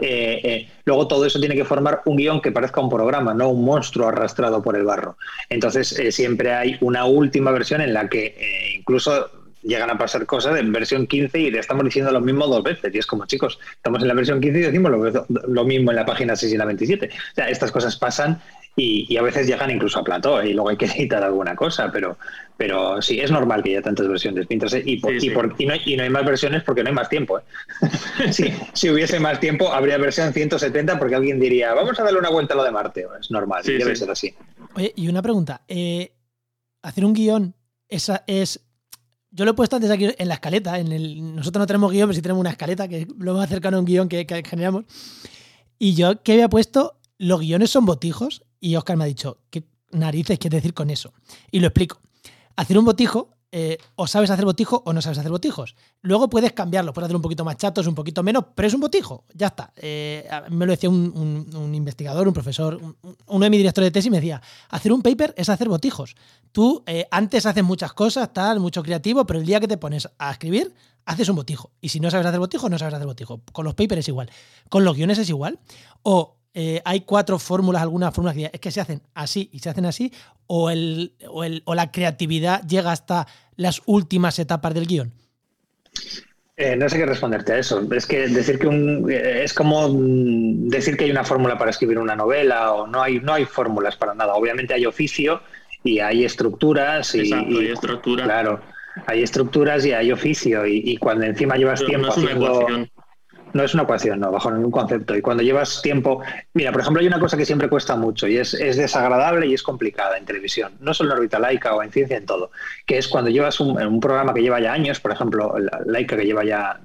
eh, eh, luego todo eso tiene que formar un guion que parezca un programa, no un monstruo arrastrado por el barro. Entonces eh, siempre hay una última versión en la que incluso llegan a pasar cosas en versión 15 y le estamos diciendo lo mismo dos veces. Y es como, chicos, estamos en la versión 15 y decimos lo, mismo en la página 6 y la 27. O sea, estas cosas pasan y, a veces llegan incluso a plató y luego hay que editar alguna cosa, pero, pero sí, es normal que haya tantas versiones. y, y, no hay, más versiones porque no hay más tiempo. ¿eh? si hubiese más tiempo, habría versión 170 porque alguien diría, vamos a darle una vuelta a lo de Marte. Es normal, debe ser así. Oye, y una pregunta. Eh, hacer un guion esa es yo lo he puesto antes aquí en la escaleta. En el, nosotros no tenemos guion, pero sí tenemos una escaleta, que es lo más cercano a un guion que, generamos. Y yo que había puesto, los guiones son botijos, y Oscar me ha dicho, ¿qué narices quieres decir con eso? Y lo explico. Hacer un botijo eh, o sabes hacer botijo o no sabes hacer botijos. Luego puedes cambiarlo, puedes hacer un poquito más chatos, un poquito menos, pero es un botijo, ya está. Eh, me lo decía un, investigador, un profesor, uno de mis directores de tesis me decía, hacer un paper es hacer botijos. Tú eh, antes haces muchas cosas, tal, mucho creativo, pero el día que te pones a escribir, haces un botijo. Y si no sabes hacer botijo, no sabes hacer botijo. Con los papers es igual. Con los guiones es igual. O eh, hay cuatro fórmulas, algunas fórmulas que es que se hacen así y se hacen así, o, el, o, la creatividad llega hasta las últimas etapas del guion? Eh, no sé qué responderte a eso. Es que decir que un, eh, es como mm, decir que hay una fórmula para escribir una novela o no hay, no hay fórmulas para nada. Obviamente hay oficio y hay estructuras y, Exacto, hay estructura. Claro, hay estructuras y hay oficio y, cuando encima llevas tiempo haciendo, no es una ecuación, no, bajo ningún concepto. Y cuando llevas tiempo. Mira, por ejemplo, hay una cosa que siempre cuesta mucho y es, desagradable y es complicada en televisión. No solo en órbita laica o en ciencia, en todo. Que es cuando llevas un, programa que lleva ya años, por ejemplo, la laica que lleva ya,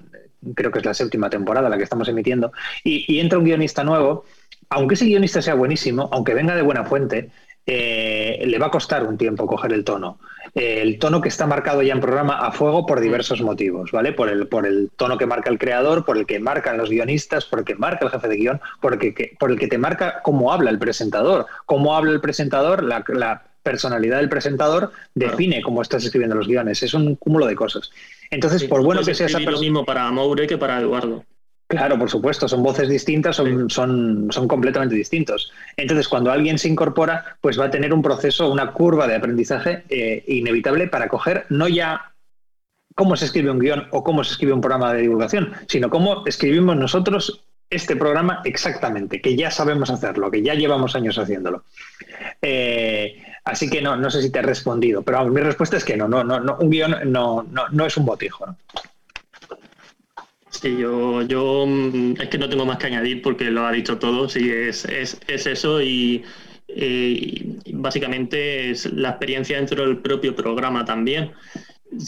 creo que es la séptima temporada la que estamos emitiendo, y, entra un guionista nuevo. Aunque ese guionista sea buenísimo, aunque venga de buena fuente, eh, le va a costar un tiempo coger el tono el tono que está marcado ya en programa a fuego por diversos motivos, ¿vale? Por el, por el tono que marca el creador, por el que marcan los guionistas, por el que marca el jefe de guion, por el que, por el que te marca cómo habla el presentador. Cómo habla el presentador, la, personalidad del presentador define cómo estás escribiendo los guiones. Es un cúmulo de cosas. Entonces, por bueno que sea esa persona. lo mismo para Moure que para Eduardo. Claro, por supuesto, son voces distintas, son, son, son, completamente distintos. Entonces, cuando alguien se incorpora, pues va a tener un proceso, una curva de aprendizaje eh, inevitable para coger no ya cómo se escribe un guion o cómo se escribe un programa de divulgación, sino cómo escribimos nosotros este programa exactamente, que ya sabemos hacerlo, que ya llevamos años haciéndolo. Eh, así que no, no sé si te he respondido, pero mi respuesta es que no, no, no, un guion no, no, no es un botijo. ¿no? Sí, yo, yo mm, es que no tengo más que añadir porque lo ha dicho todo, sí, es, es, es eso y, básicamente es la experiencia dentro del propio programa también.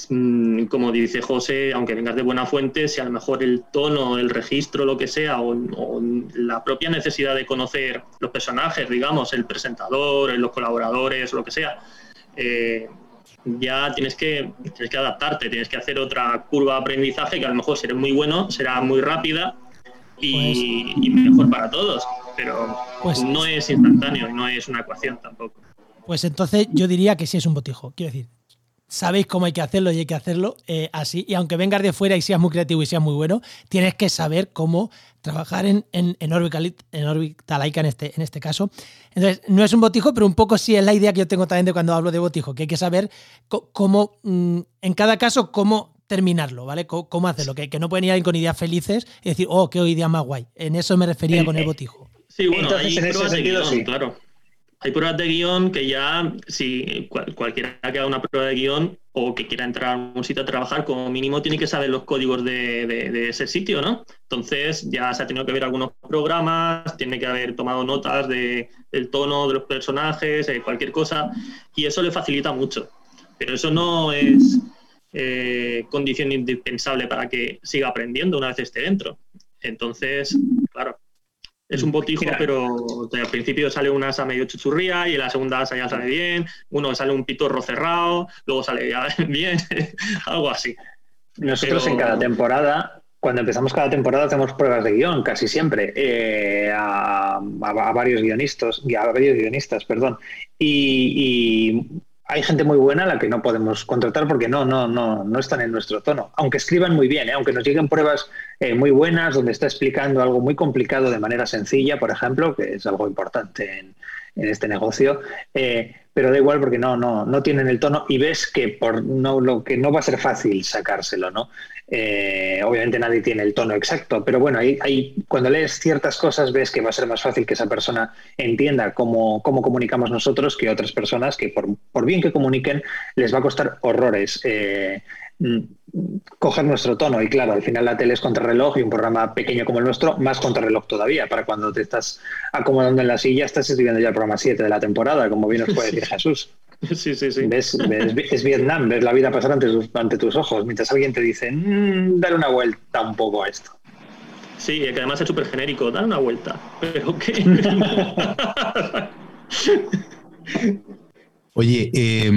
Mm, como dice José, aunque vengas de buena fuente, si a lo mejor el tono, el registro, lo que sea, o, la propia necesidad de conocer los personajes, digamos, el presentador, los colaboradores, lo que sea, eh, ya tienes que, tienes que adaptarte, tienes que hacer otra curva de aprendizaje que a lo mejor será muy bueno, será muy rápida y, pues- mejor para todos, pero pues, no es instantáneo y no es una ecuación tampoco. Pues entonces yo diría que sí es un botijo, quiero decir, sabéis cómo hay que hacerlo y hay que hacerlo eh, así. Y aunque vengas de fuera y seas muy creativo y seas muy bueno, tienes que saber cómo trabajar en, en, en, Orbital, en en este, en este caso. Entonces, no es un botijo, pero un poco sí es la idea que yo tengo también de cuando hablo de botijo, que hay que saber cómo, mm, en cada caso, cómo terminarlo, ¿vale? cómo hacerlo, que, que no pueden ir con ideas felices y decir, oh, qué idea más guay. En eso me refería con el botijo. Sí, bueno, Entonces, en ese sentido, sí. claro. Hay pruebas de guion que ya, si cualquiera que haga una prueba de guion, o que quiera entrar a un sitio a trabajar, como mínimo tiene que saber los códigos de, ese sitio, ¿no? Entonces ya se ha tenido que ver algunos programas, tiene que haber tomado notas de, del tono de los personajes, eh, cualquier cosa, y eso le facilita mucho. Pero eso no es eh, condición indispensable para que siga aprendiendo una vez esté dentro. Entonces, es un botijo, pero al principio sale una asa medio chuchurría y en la segunda asa ya sale bien, uno sale un pitorro cerrado, luego sale ya bien, algo así. Nosotros en cada temporada, cuando empezamos cada temporada, hacemos pruebas de guion, casi siempre, eh, a, varios guionistas, a varios guionistas, perdón. y hay gente muy buena a la que no podemos contratar porque no, no, no, no están en nuestro tono. Aunque escriban muy bien, ¿eh? aunque nos lleguen pruebas eh, muy buenas donde está explicando algo muy complicado de manera sencilla, por ejemplo, que es algo importante en, este negocio. Eh, pero da igual porque no, no, no tienen el tono y ves que por no, lo que no va a ser fácil sacárselo, ¿no? Eh, obviamente nadie tiene el tono exacto, pero bueno, ahí, cuando lees ciertas cosas ves que va a ser más fácil que esa persona entienda cómo, cómo comunicamos nosotros que otras personas que por, por, bien que comuniquen les va a costar horrores. Eh, mm, coger nuestro tono y claro, al final la tele es contrarreloj y un programa pequeño como el nuestro, más contrarreloj todavía, para cuando te estás acomodando en la silla, estás escribiendo ya el programa 7 de la temporada, como bien nos puede decir Jesús. Sí, sí, sí. ¿Ves, es Vietnam, ves la vida pasar ante tus, ante tus ojos, mientras alguien te dice, mmm, dale una vuelta un poco a esto. Sí, que además es súper genérico, dale una vuelta. Pero qué. Oye, eh,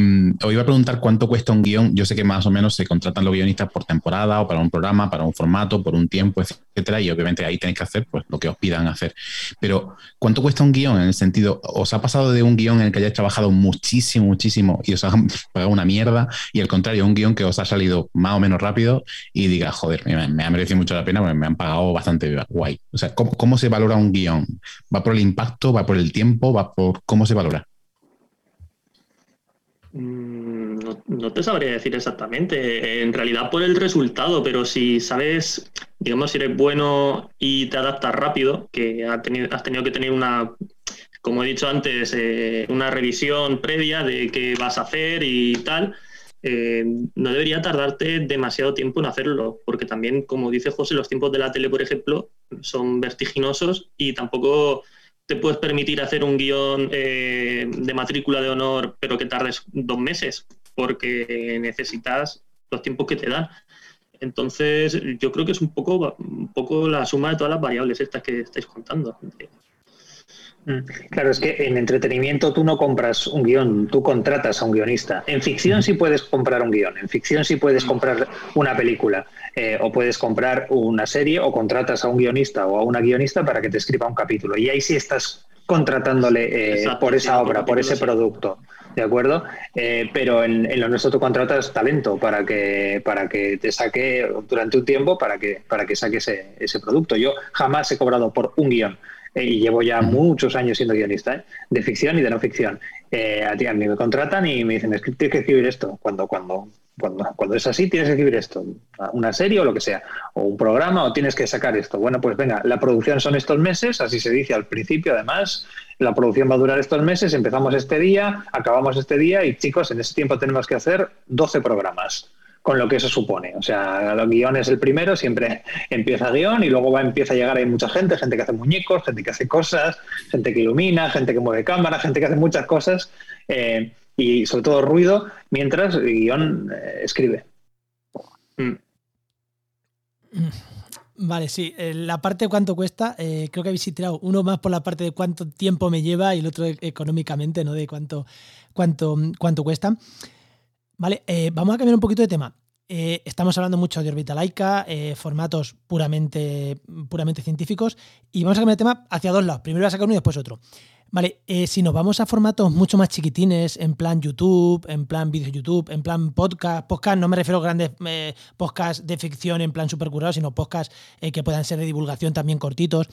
os iba a preguntar cuánto cuesta un guion. Yo sé que más o menos se contratan los guionistas por temporada o para un programa, para un formato, por un tiempo, etcétera, y obviamente ahí tenéis que hacer pues, lo que os pidan hacer. Pero, ¿cuánto cuesta un guion en el sentido, os ha pasado de un guion en el que hayáis trabajado muchísimo, muchísimo y os ha pagado una mierda, y al contrario, un guion que os ha salido más o menos rápido y diga, joder, me, ha merecido mucho la pena porque me han pagado bastante guay? O sea, ¿cómo, cómo se valora un guion? ¿Va por el impacto? ¿Va por el tiempo? ¿Va por cómo se valora? Mm, no, te sabría decir exactamente. En realidad por el resultado, pero si sabes, digamos, si eres bueno y te adaptas rápido, que has tenido, has tenido que tener una, como he dicho antes, eh, una revisión previa de qué vas a hacer y tal, eh, no debería tardarte demasiado tiempo en hacerlo, porque también, como dice José, los tiempos de la tele, por ejemplo, son vertiginosos y tampoco te puedes permitir hacer un guion eh, de matrícula de honor, pero que tardes dos meses, porque necesitas los tiempos que te dan. Entonces, yo creo que es un poco, un poco la suma de todas las variables estas que estáis contando. Mm. Claro, es que en entretenimiento tú no compras un guion, tú contratas a un guionista. En ficción sí puedes comprar un guion, en ficción sí puedes mm. comprar una película, eh, o puedes comprar una serie, o contratas a un guionista o a una guionista para que te escriba un capítulo. Y ahí sí estás contratándole eh, por esa obra, por ese producto. ¿De acuerdo? Eh, pero en, lo nuestro tú contratas talento para que, para que te saque durante un tiempo para que, para que saque ese, ese producto. Yo jamás he cobrado por un guion eh, y llevo ya muchos años siendo guionista, ¿eh? de ficción y de no ficción. Eh, a, ti, a mí me contratan y me dicen, tienes que escribir esto. Cuando, cuando, cuando, cuando es así, tienes que escribir esto. Una serie o lo que sea. O un programa o tienes que sacar esto. Bueno, pues venga, la producción son estos meses, así se dice al principio, además. La producción va a durar estos meses, empezamos este día, acabamos este día y chicos, en ese tiempo tenemos que hacer 12 programas con lo que eso supone. O sea, el guion es el primero, siempre empieza guion y luego va, empieza a llegar ahí mucha gente, gente que hace muñecos, gente que hace cosas, gente que ilumina, gente que mueve cámara, gente que hace muchas cosas eh, y sobre todo ruido mientras el guion eh, escribe. Mm. Vale, sí. Eh, la parte de cuánto cuesta, creo que habéis tirado uno más por la parte de cuánto tiempo me lleva y el otro económicamente, ¿no? De cuánto, cuánto, cuánto cuesta. Vale, eh, vamos a cambiar un poquito de tema. Eh, estamos hablando mucho de órbita laica, eh, formatos puramente, puramente científicos, y vamos a cambiar de tema hacia dos lados. Primero voy a sacar uno y después otro. Vale, si nos vamos a formatos mucho más chiquitines, en plan YouTube, en plan vídeo YouTube, en plan podcast, podcast no me refiero a grandes podcasts de ficción en plan supercurado, sino podcasts que puedan ser de divulgación también cortitos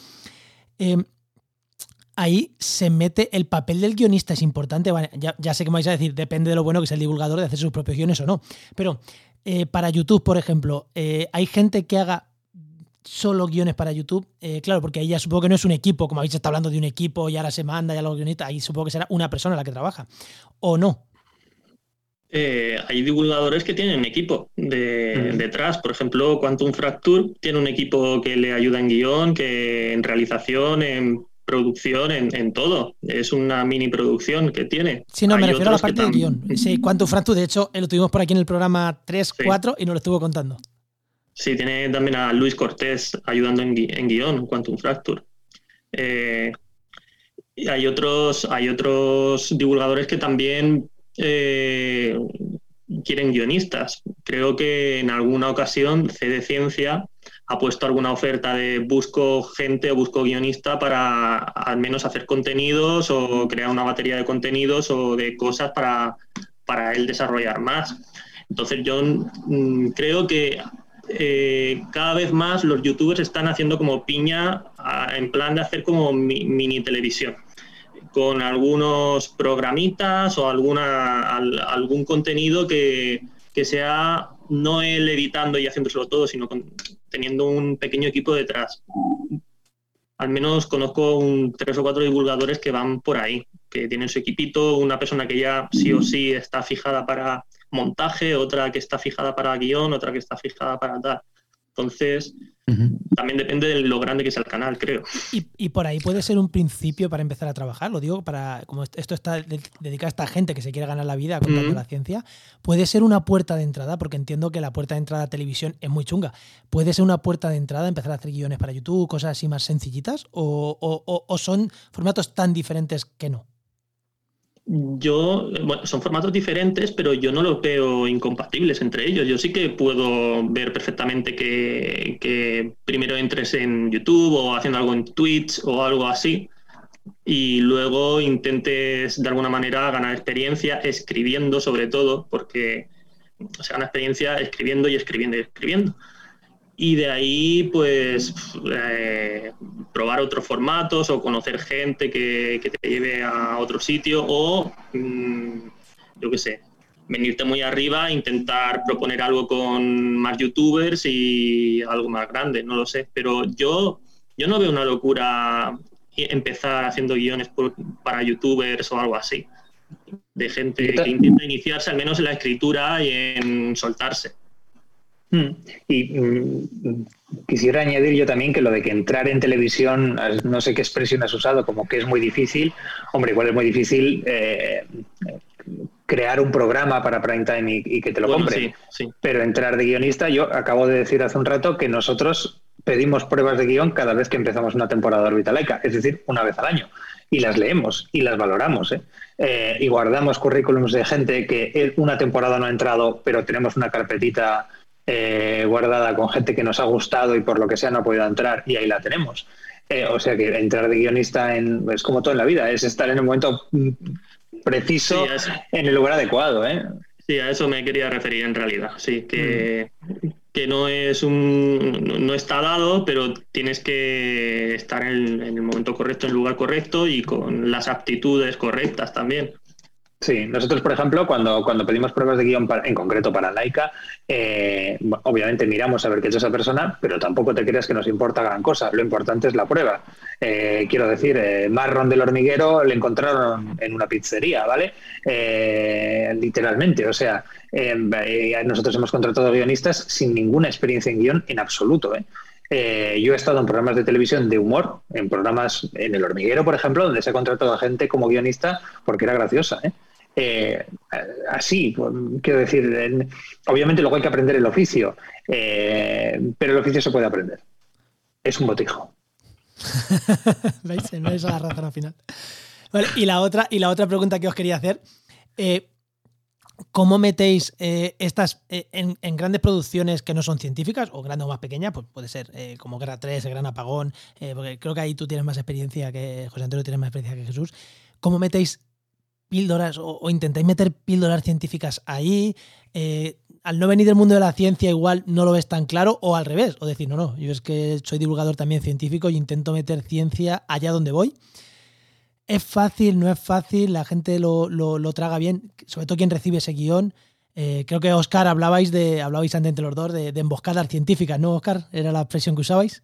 ahí se mete el papel del guionista, es importante. ya, sé que me vais a decir, depende de lo bueno que sea el divulgador de hacer sus propios guiones o no. Pero eh, para YouTube, por ejemplo, eh, hay gente que haga solo guiones para YouTube. Eh, claro, porque ahí ya supongo que no es un equipo, como habéis estado hablando de un equipo y ahora se manda ya los guionistas, ahí supongo que será una persona la que trabaja. ¿O no? Eh, hay divulgadores que tienen equipo de, detrás. Por ejemplo, Quantum Fracture tiene un equipo que le ayuda en guion, que en realización, en producción, en, todo. Es una mini producción que tiene. Sí, no, me refiero a la parte del guion. Sí, Quantum Fracture, de hecho, lo tuvimos por aquí en el programa 3, 4 y nos lo estuvo contando. Sí, tiene también a Luis Cortés ayudando en, en guion, Quantum Fracture. Eh, hay otros, hay otros divulgadores que también eh, quieren guionistas. Creo que en alguna ocasión CD Ciencia ha puesto alguna oferta de busco gente o busco guionista para al menos hacer contenidos o crear una batería de contenidos o de cosas para, para él desarrollar más. Entonces yo mm, creo que eh, cada vez más los youtubers están haciendo como piña en plan de hacer como mini televisión con algunos programitas o alguna, algún contenido que, sea no él editando y haciéndoselo todo, sino teniendo un pequeño equipo detrás. Al menos conozco un, tres o cuatro divulgadores que van por ahí, que tienen su equipito, una persona que ya sí o sí está fijada para montaje, otra que está fijada para guion, otra que está fijada para tal. Entonces, también depende de lo grande que sea el canal, creo. Y, por ahí puede ser un principio para empezar a trabajar, lo digo para, como esto está dedicado a esta gente que se quiere ganar la vida contando la ciencia, puede ser una puerta de entrada, porque entiendo que la puerta de entrada a televisión es muy chunga. ¿Puede ser una puerta de entrada empezar a hacer guiones para YouTube, cosas así más sencillitas? o son formatos tan diferentes que no? Yo, bueno, son formatos diferentes, pero yo no los veo incompatibles entre ellos. Yo sí que puedo ver perfectamente que, primero entres en YouTube o haciendo algo en Twitch o algo así y luego intentes de alguna manera ganar experiencia escribiendo sobre todo, porque se gana experiencia escribiendo y escribiendo y escribiendo y de ahí pues eh, probar otros formatos o conocer gente que, te lleve a otro sitio o mm, yo qué sé venirte muy arriba intentar proponer algo con más youtubers y algo más grande no lo sé pero yo yo no veo una locura empezar haciendo guiones para youtubers o algo así de gente que intenta iniciarse al menos en la escritura y en soltarse. Y mm, quisiera añadir yo también que lo de que entrar en televisión, no sé qué expresión has usado, como que es muy difícil. Hombre, igual es muy difícil eh, crear un programa para prime time y, que te lo compre. Pero entrar de guionista, yo acabo de decir hace un rato que nosotros pedimos pruebas de guion cada vez que empezamos una temporada de Orbitaleca, es decir, una vez al año. Y las leemos y las valoramos. ¿eh? Eh, y guardamos currículums de gente que una temporada no ha entrado, pero tenemos una carpetita eh, guardada con gente que nos ha gustado y por lo que sea no ha podido entrar y ahí la tenemos. Eh, o sea que entrar de guionista en, es como todo en la vida, es estar en el momento preciso, en el lugar adecuado. ¿eh? Sí, a eso me quería referir en realidad. Sí, que, mm. que no es un no está dado, pero tienes que estar en, en, el momento correcto, en el lugar correcto y con las aptitudes correctas también. Sí, nosotros, por ejemplo, cuando, cuando pedimos pruebas de guion en concreto para Laika, eh, obviamente miramos a ver qué ha hecho esa persona, pero tampoco te creas que nos importa gran cosa. Lo importante es la prueba. Eh, quiero decir, eh, Marron del hormiguero le encontraron en una pizzería, ¿vale? literalmente, o sea, nosotros hemos contratado guionistas sin ninguna experiencia en guion en absoluto, yo he estado en programas de televisión de humor, en programas en El Hormiguero, por ejemplo, donde se ha contratado a gente como guionista porque era graciosa. ¿eh? Eh, así, pues, quiero decir, obviamente luego hay que aprender el oficio, eh, pero el oficio se puede aprender. Es un botijo. ¿Veis? No es la razón al final. y, la otra, y la otra pregunta que os quería hacer. Eh, ¿Cómo metéis estas en, grandes producciones que no son científicas o grandes o más pequeñas? Pues puede ser como Guerra 3, El Gran Apagón, porque creo que ahí tú tienes más experiencia que José Antonio, tienes más experiencia que Jesús. ¿Cómo metéis píldoras o, intentáis meter píldoras científicas ahí. Eh, al no venir del mundo de la ciencia igual no lo ves tan claro o al revés, o decir, no, no, yo es que soy divulgador también científico y intento meter ciencia allá donde voy. Es fácil, no es fácil, la gente lo, traga bien, sobre todo quien recibe ese guion. Eh, creo que Oscar hablabais de, hablabais antes entre los dos de, de emboscadas científicas, ¿no, Oscar? Era la expresión que usabais.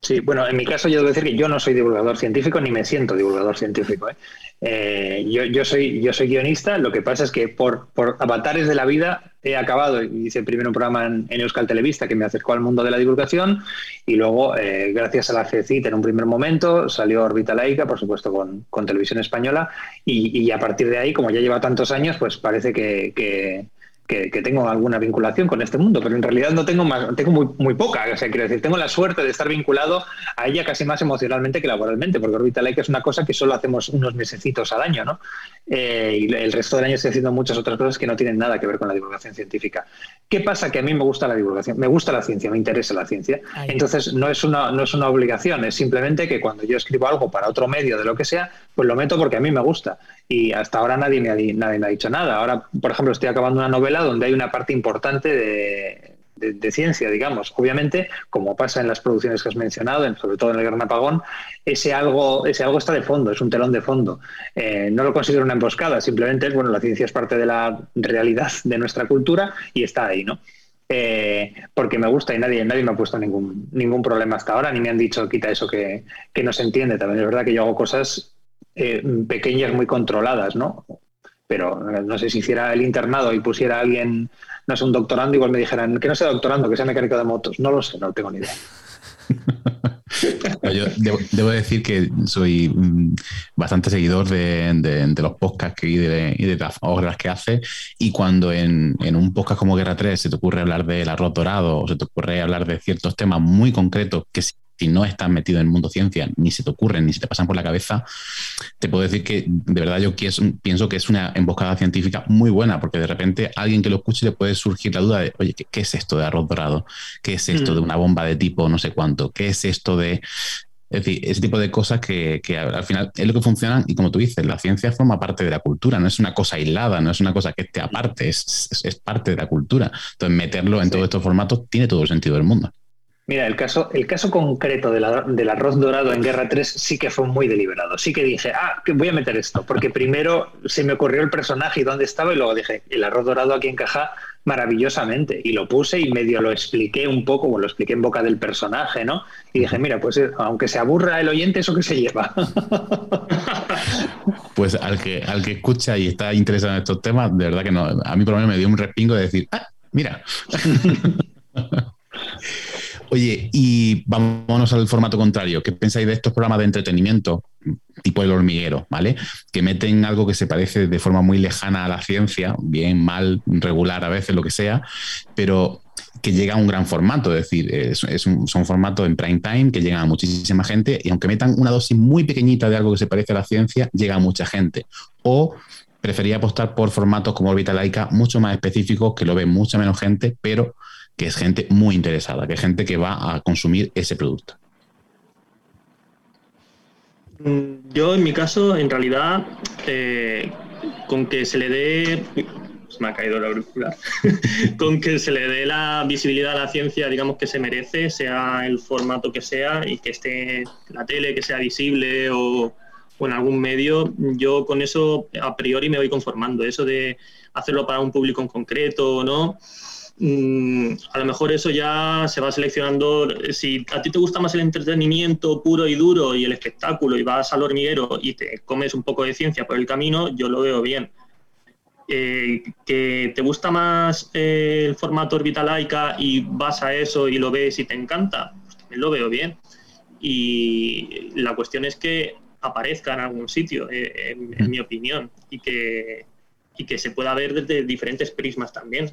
Sí, bueno, en mi caso yo debo decir que yo no soy divulgador científico ni me siento divulgador científico. ¿eh? Eh, yo, soy, yo soy guionista, lo que pasa es que por, avatares de la vida he acabado, hice primero un programa en, Euskal Televista que me acercó al mundo de la divulgación y luego, eh, gracias a la FECIT en un primer momento, salió Orbita Laica, por supuesto con, Televisión Española y, a partir de ahí, como ya lleva tantos años, pues parece que, tengo alguna vinculación con este mundo, pero en realidad no tengo más, tengo muy, muy poca, o sea, quiero decir, tengo la suerte de estar vinculado a ella casi más emocionalmente que laboralmente, porque Orbital Lake es una cosa que solo hacemos unos mesecitos al año, ¿no? Eh, y el resto del año estoy haciendo muchas otras cosas que no tienen nada que ver con la divulgación científica. ¿Qué pasa? Que a mí me gusta la divulgación, me gusta la ciencia, me interesa la ciencia. Entonces, no es, una, no es una obligación, es simplemente que cuando yo escribo algo para otro medio de lo que sea, pues lo meto porque a mí me gusta. Y hasta ahora nadie me ha, nadie me ha dicho nada. Ahora, por ejemplo, estoy acabando una novela donde hay una parte importante de, de, ciencia, digamos. Obviamente, como pasa en las producciones que has mencionado, sobre todo en el Gran Apagón, ese algo, ese algo está de fondo, es un telón de fondo. Eh, no lo considero una emboscada, simplemente es, bueno, la ciencia es parte de la realidad de nuestra cultura y está ahí, ¿no? Eh, porque me gusta y nadie, nadie me ha puesto ningún, ningún problema hasta ahora, ni me han dicho quita eso que, que no se entiende. También es verdad que yo hago cosas eh, pequeñas muy controladas, ¿no? Pero no sé si hiciera el internado y pusiera alguien no sé, un doctorando, igual me dijeran que no sea doctorando, que sea mecánico de motos. No lo sé, no tengo ni idea. Yo debo, decir que soy mm, bastante seguidor de, los podcasts y de, y las obras que hace. Y cuando en, en, un podcast como Guerra 3 se te ocurre hablar del arroz dorado o se te ocurre hablar de ciertos temas muy concretos que si no estás metido en el mundo ciencia, ni se te ocurren, ni se te pasan por la cabeza, te puedo decir que de verdad yo pienso que es una emboscada científica muy buena, porque de repente a alguien que lo escuche le puede surgir la duda de, oye, ¿qué, es esto de arroz dorado? ¿Qué es esto de mm. una bomba de tipo no sé cuánto? ¿Qué es esto de... Es decir, ese tipo de cosas que, al final es lo que funcionan y como tú dices, la ciencia forma parte de la cultura, no es una cosa aislada, no es una cosa que esté aparte, es, parte de la cultura. Entonces, meterlo en todos estos formatos tiene todo el sentido del mundo. Mira, el caso, el caso concreto del arroz dorado en Guerra 3 sí que fue muy deliberado. Sí que dije, ah, que voy a meter esto, porque primero se me ocurrió el personaje y dónde estaba, y luego dije, el arroz dorado aquí encaja maravillosamente. Y lo puse y medio lo expliqué un poco, o lo expliqué en boca del personaje, ¿no? Y dije, mira, pues aunque se aburra el oyente, eso que se lleva. Pues al que, al que escucha y está interesado en estos temas, de verdad que no, a mí por lo menos me dio un respingo de decir, ah, mira. Oye, y vámonos al formato contrario. ¿Qué pensáis de estos programas de entretenimiento, tipo el hormiguero, ¿vale? Que meten algo que se parece de forma muy lejana a la ciencia, bien, mal, regular a veces, lo que sea, pero que llega a un gran formato, es decir, es, un, son formatos en prime time que llegan a muchísima gente y aunque metan una dosis muy pequeñita de algo que se parece a la ciencia, llega a mucha gente. O prefería apostar por formatos como Orbita Laica, mucho más específicos, que lo ve mucha menos gente, pero que es gente muy interesada, que es gente que va a consumir ese producto. Mm, yo, en mi caso, en realidad, eh, con que se le dé. Se me ha caído la auricular. con que se le dé la visibilidad a la ciencia, digamos, que se merece, sea el formato que sea, y que esté la tele, que sea visible o, o en algún medio, yo con eso a priori me voy conformando. Eso de hacerlo para un público en concreto o no a lo mejor eso ya se va seleccionando. Si a ti te gusta más el entretenimiento puro y duro y el espectáculo y vas al hormiguero y te comes un poco de ciencia por el camino, yo lo veo bien. Eh, que te gusta más eh, el formato Orbitalaika y vas a eso y lo ves y te encanta, pues también lo veo bien. Y la cuestión es que aparezca en algún sitio, eh, en, en, mi opinión, y que, y que se pueda ver desde diferentes prismas también.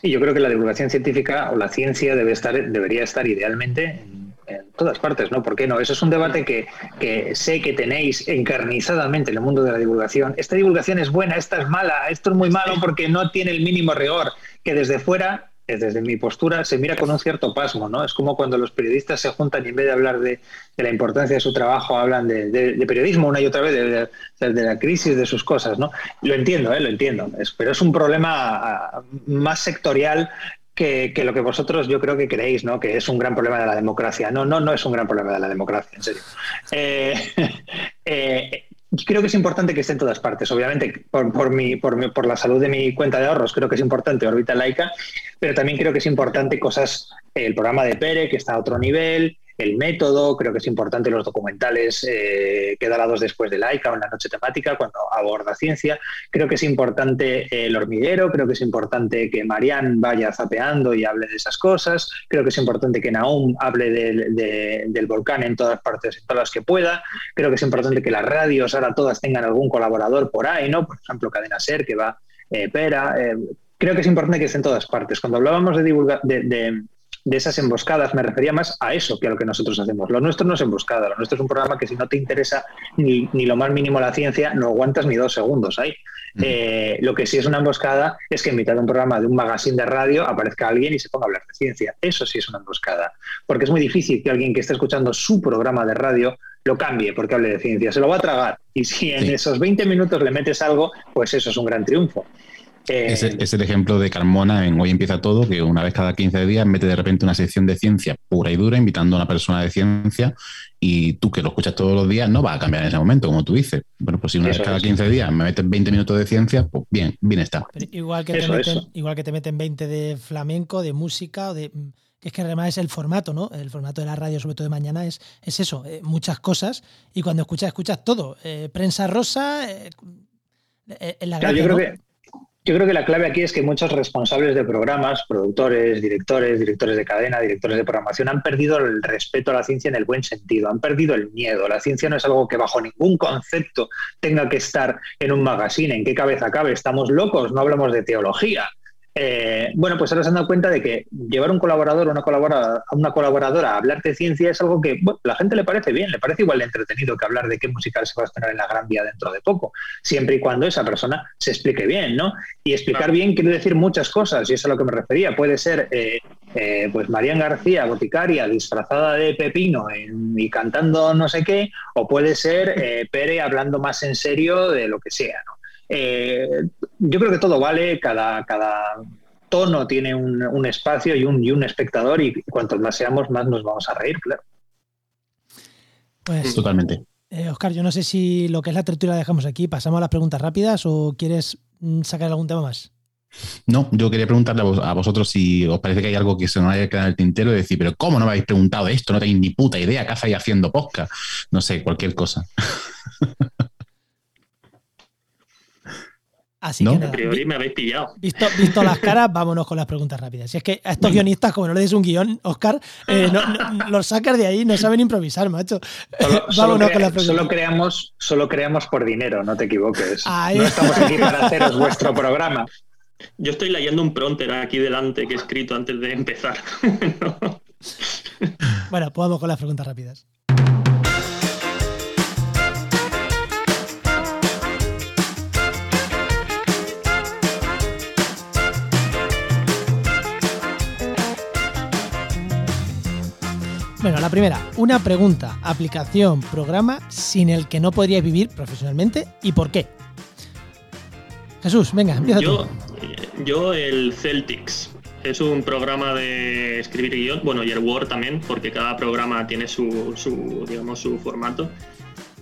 Sí, yo creo que la divulgación científica o la ciencia debe estar, debería estar idealmente en, todas partes, ¿no? ¿Por qué no? Eso es un debate que, que, sé que tenéis encarnizadamente en el mundo de la divulgación. Esta divulgación es buena, esta es mala, esto es muy malo porque no tiene el mínimo rigor, que desde fuera desde mi postura, se mira con un cierto pasmo, ¿no? Es como cuando los periodistas se juntan y en vez de hablar de, la importancia de su trabajo, hablan de, periodismo una y otra vez, de, la crisis de sus cosas, ¿no? Lo entiendo, ¿eh? Lo entiendo. pero es un problema ah, más sectorial que, lo que vosotros yo creo que creéis, ¿no? Que es un gran problema de la democracia. No, no, no es un gran problema de la democracia, en serio. Eh, eh, creo que es importante que esté en todas partes. Obviamente, por, por, mi, por, por, la salud de mi cuenta de ahorros, creo que es importante órbita laica, pero también creo que es importante cosas, el programa de Pere, que está a otro nivel, el método, creo que es importante los documentales eh, que da la dos después de Laika o en la noche temática cuando aborda ciencia. Creo que es importante el hormiguero, creo que es importante que Marian vaya zapeando y hable de esas cosas. Creo que es importante que Naum hable del volcán en todas partes, en todas las que pueda. Creo que es importante que las radios ahora todas tengan algún colaborador por ahí, ¿no? Por ejemplo, Cadena Ser, que va eh, Pera. Eh, creo que es importante que esté en todas partes. Cuando hablábamos de, divulgar de, esas emboscadas, me refería más a eso que a lo que nosotros hacemos. Lo nuestro no es emboscada, lo nuestro es un programa que si no te interesa ni, lo más mínimo la ciencia, no aguantas ni dos segundos ahí. Eh, lo que sí es una emboscada es que en mitad de un programa de un magazine de radio aparezca alguien y se ponga a hablar de ciencia. Eso sí es una emboscada. Porque es muy difícil que alguien que esté escuchando su programa de radio lo cambie porque hable de ciencia. Se lo va a tragar. Y si en esos 20 minutos le metes algo, pues eso es un gran triunfo. Es, el ejemplo de Carmona en Hoy empieza todo, que una vez cada 15 días mete de repente una sección de ciencia pura y dura, invitando a una persona de ciencia, y tú que lo escuchas todos los días no va a cambiar en ese momento, como tú dices. Bueno, pues si una vez cada 15 días me metes 20 minutos de ciencia, pues bien, bien está. igual, que te meten, igual que te meten 20 de flamenco, de música, o de que es que además es el formato, ¿no? El formato de la radio, sobre todo de mañana, es, es eso, eh, muchas cosas, y cuando escuchas, escuchas todo. Eh, prensa rosa, eh, en la yo creo que yo creo que la clave aquí es que muchos responsables de programas, productores, directores, directores de cadena, directores de programación, han perdido el respeto a la ciencia en el buen sentido, han perdido el miedo. La ciencia no es algo que bajo ningún concepto tenga que estar en un magazine. ¿En qué cabeza cabe? Estamos locos, no hablamos de teología. Eh, bueno, pues ahora se han dado cuenta de que llevar un colaborador o una colaboradora, una colaboradora a hablar de ciencia es algo que la gente le parece bien, le parece igual de entretenido que hablar de qué musical se va a estrenar en la Gran Vía dentro de poco, siempre y cuando esa persona se explique bien, ¿no? Y explicar bien quiere decir muchas cosas, y eso es a lo que me refería. Puede ser, eh, eh, pues, Marían García, boticaria, disfrazada de pepino y cantando no sé qué, o puede ser Pere hablando más en serio de lo que sea, ¿no? Eh, yo creo que todo vale, cada, cada tono tiene un, espacio y un, y un espectador y cuantos más seamos, más nos vamos a reír, claro. Pues, Totalmente. Eh, Oscar, yo no sé si lo que es la tertulia la dejamos aquí, pasamos a las preguntas rápidas o quieres mm, sacar algún tema más. No, yo quería preguntarle a, vosotros si os parece que hay algo que se nos haya quedado en el tintero y decir, pero ¿cómo no me habéis preguntado esto? No tenéis ni puta idea, ¿qué hacéis haciendo podcast? No sé, cualquier cosa. Así que a priori me habéis pillado. Visto, visto las caras, vámonos con las preguntas rápidas. Si es que a estos guionistas, como no le des un guion, Oscar, eh, los sacas de ahí, no saben improvisar, macho. vámonos con las preguntas. Solo creamos, solo creamos por dinero, no te equivoques. No estamos aquí para haceros vuestro programa. Yo estoy leyendo un pronter aquí delante que he escrito antes de empezar. bueno, pues vamos con las preguntas rápidas. Bueno, la primera, una pregunta, aplicación, programa sin el que no podrías vivir profesionalmente y por qué. Jesús, venga, empieza yo, tú. Yo el Celtics. Es un programa de escribir guion, bueno, y el Word también, porque cada programa tiene su, su, digamos, su formato.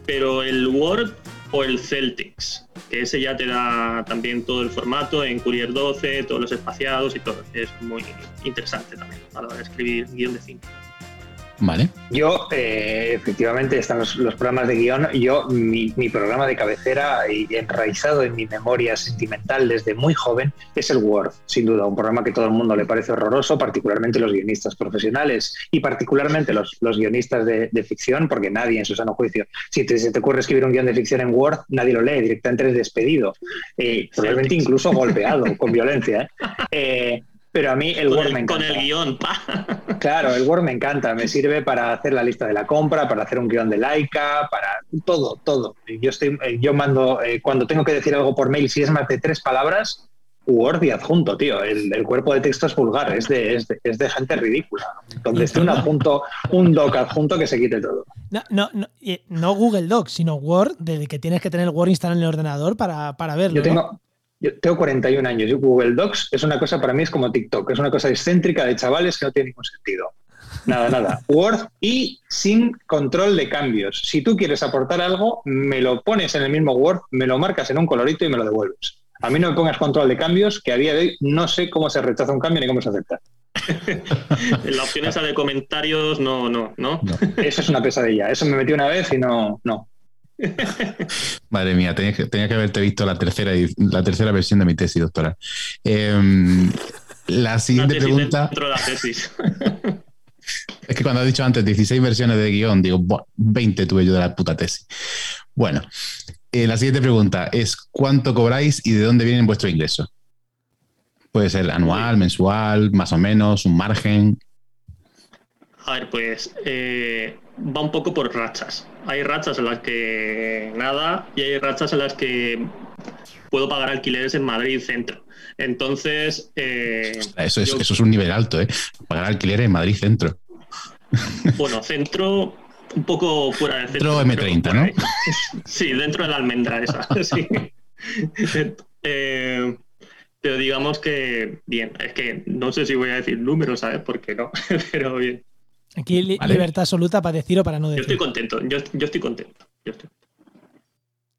Pero el Word o el Celtics, que ese ya te da también todo el formato en Courier 12, todos los espaciados y todo. Es muy interesante también a la hora de escribir guion de cine. Vale. Yo, eh, efectivamente, están los, programas de guion. Yo, mi, programa de cabecera y enraizado en mi memoria sentimental desde muy joven es el Word, sin duda. Un programa que todo el mundo le parece horroroso, particularmente los guionistas profesionales y particularmente los, guionistas de, ficción, porque nadie en su sano juicio, si te, se te ocurre escribir un guion de ficción en Word, nadie lo lee, directamente eres despedido, eh, probablemente incluso golpeado con violencia. ¿eh? eh pero a mí el Word me encanta. Con el guion, Claro, el Word me encanta. Me sirve para hacer la lista de la compra, para hacer un guion de Laika, para todo, todo. Yo, estoy, eh, yo mando, eh, cuando tengo que decir algo por mail, si es más de tres palabras, Word y adjunto, tío. El, cuerpo de texto es vulgar, es de, es de, gente ridícula. Donde esté un adjunto, un doc adjunto que se quite todo. No, no, no, no Google Docs, sino Word, de que tienes que tener Word instalado en el ordenador para, para verlo. Yo tengo, yo tengo 41 años y Google Docs es una cosa para mí, es como TikTok, es una cosa excéntrica de chavales que no tiene ningún sentido. Nada, nada. Word y sin control de cambios. Si tú quieres aportar algo, me lo pones en el mismo Word, me lo marcas en un colorito y me lo devuelves. A mí no me pongas control de cambios, que a día de hoy no sé cómo se rechaza un cambio ni cómo se acepta. la opción esa de comentarios, no, no, no, Eso es una pesadilla. Eso me metí una vez y no, no. Madre mía, tenía que, tenía que haberte visto la tercera, la tercera versión de mi tesis, doctora. Em, la siguiente pregunta. Es que cuando has dicho antes 16 versiones de guion, digo, 20 tuve yo de la puta tesis. Bueno, eh, la siguiente pregunta es: ¿cuánto cobráis y de dónde vienen vuestros ingresos? Puede ser anual, mensual, más o menos, un margen. A ver, pues eh, va un poco por rachas. Hay rachas en las que nada y hay rachas en las que puedo pagar alquileres en Madrid centro. Entonces. Eh, eso, es, eso es un nivel alto, ¿eh? Pagar alquileres en Madrid centro. Bueno, centro un poco fuera del centro. Centro M30, ¿no? Sí, dentro de la almendra esa. Sí. Eh, pero digamos que, bien, es que no sé si voy a decir números, ¿sabes? Porque no, pero bien. Aquí libertad absoluta para decir o para no decir. Yo estoy contento, yo, estoy contento.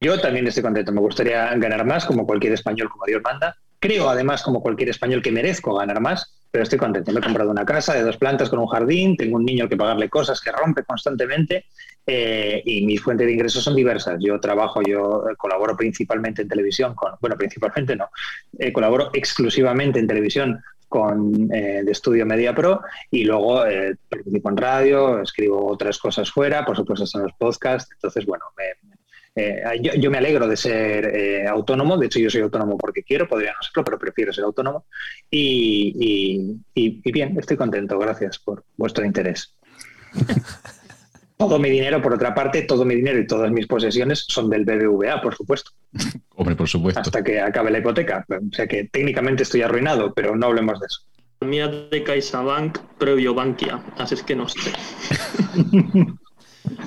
Yo, también estoy contento. Me gustaría ganar más, como cualquier español, como Dios manda. Creo, además, como cualquier español, que merezco ganar más, pero estoy contento. Me he comprado una casa de dos plantas con un jardín, tengo un niño al que pagarle cosas que rompe constantemente eh, y mis fuentes de ingresos son diversas. Yo trabajo, yo colaboro principalmente en televisión, con, bueno, principalmente no, eh, colaboro exclusivamente en televisión con eh, de estudio Media Pro y luego participo en radio, escribo otras cosas fuera, por supuesto están los podcasts, entonces bueno, yo, me alegro de ser autónomo, de hecho yo soy autónomo porque quiero, podría no serlo, pero prefiero ser autónomo. Y bien, estoy contento, gracias por vuestro interés. Todo mi dinero, por otra parte, todo mi dinero y todas mis posesiones son del BBVA, por supuesto. Hombre, por supuesto. Hasta que acabe la hipoteca. O sea que técnicamente estoy arruinado, pero no hablemos de eso. Mía de CaixaBank previo Bankia, así es que no sé.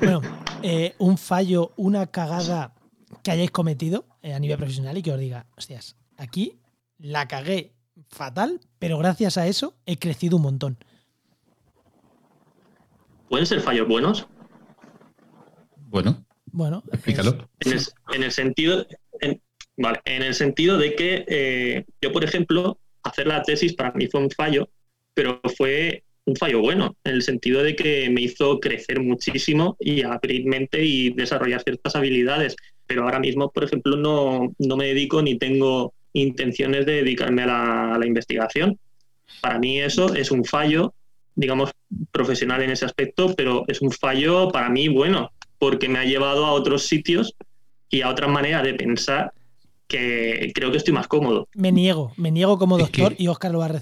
bueno, eh, un fallo, una cagada que hayáis cometido eh, a nivel profesional y que os diga, hostias, aquí la cagué fatal, pero gracias a eso he crecido un montón. ¿Pueden ser fallos buenos? Bueno, bueno explícalo. En el, sentido, vale, en el sentido de que eh, yo, por ejemplo, hacer la tesis para mí fue un fallo, pero fue un fallo bueno, en el sentido de que me hizo crecer muchísimo y abrir mente y desarrollar ciertas habilidades. Pero ahora mismo, por ejemplo, no, no me dedico ni tengo intenciones de dedicarme a la, a la investigación. Para mí eso es un fallo, digamos, profesional en ese aspecto, pero es un fallo para mí bueno, porque me ha llevado a otros sitios y a otra manera de pensar que creo que estoy más cómodo. Me niego, me niego como doctor y Oscar lo va a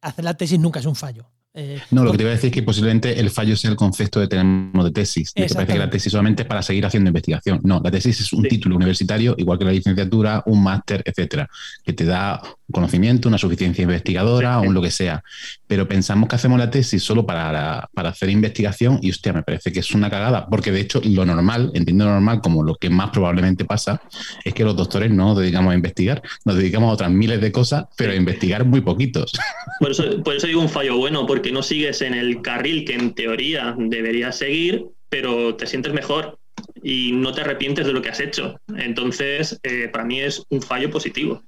hacer la tesis nunca es un fallo. Eh, no, lo que te iba a decir es que posiblemente el fallo sea el concepto de tenemos de tesis. De que parece que la tesis solamente es para seguir haciendo investigación. No, la tesis es un título universitario, igual que la licenciatura, un máster, etcétera, que te da un conocimiento, una suficiencia investigadora, o un lo que sea. Pero pensamos que hacemos la tesis solo para, para hacer investigación y, hostia, me parece que es una cagada, porque de hecho lo normal, entiendo lo normal como lo que más probablemente pasa, es que los doctores no nos dedicamos a investigar, nos dedicamos a otras miles de cosas, pero a investigar muy poquitos. Por eso, por eso digo un fallo bueno, porque no sigues en el carril que en teoría deberías seguir, pero te sientes mejor y no te arrepientes de lo que has hecho. Entonces, eh, para mí es un fallo positivo.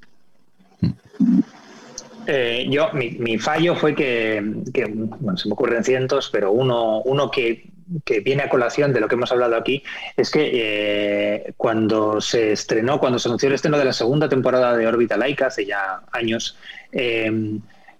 Eh, yo, mi, fallo fue que, bueno, se me ocurren cientos, pero uno, uno que, viene a colación de lo que hemos hablado aquí es que eh, cuando se estrenó, cuando se anunció el estreno de la segunda temporada de Órbita Laica, hace ya años,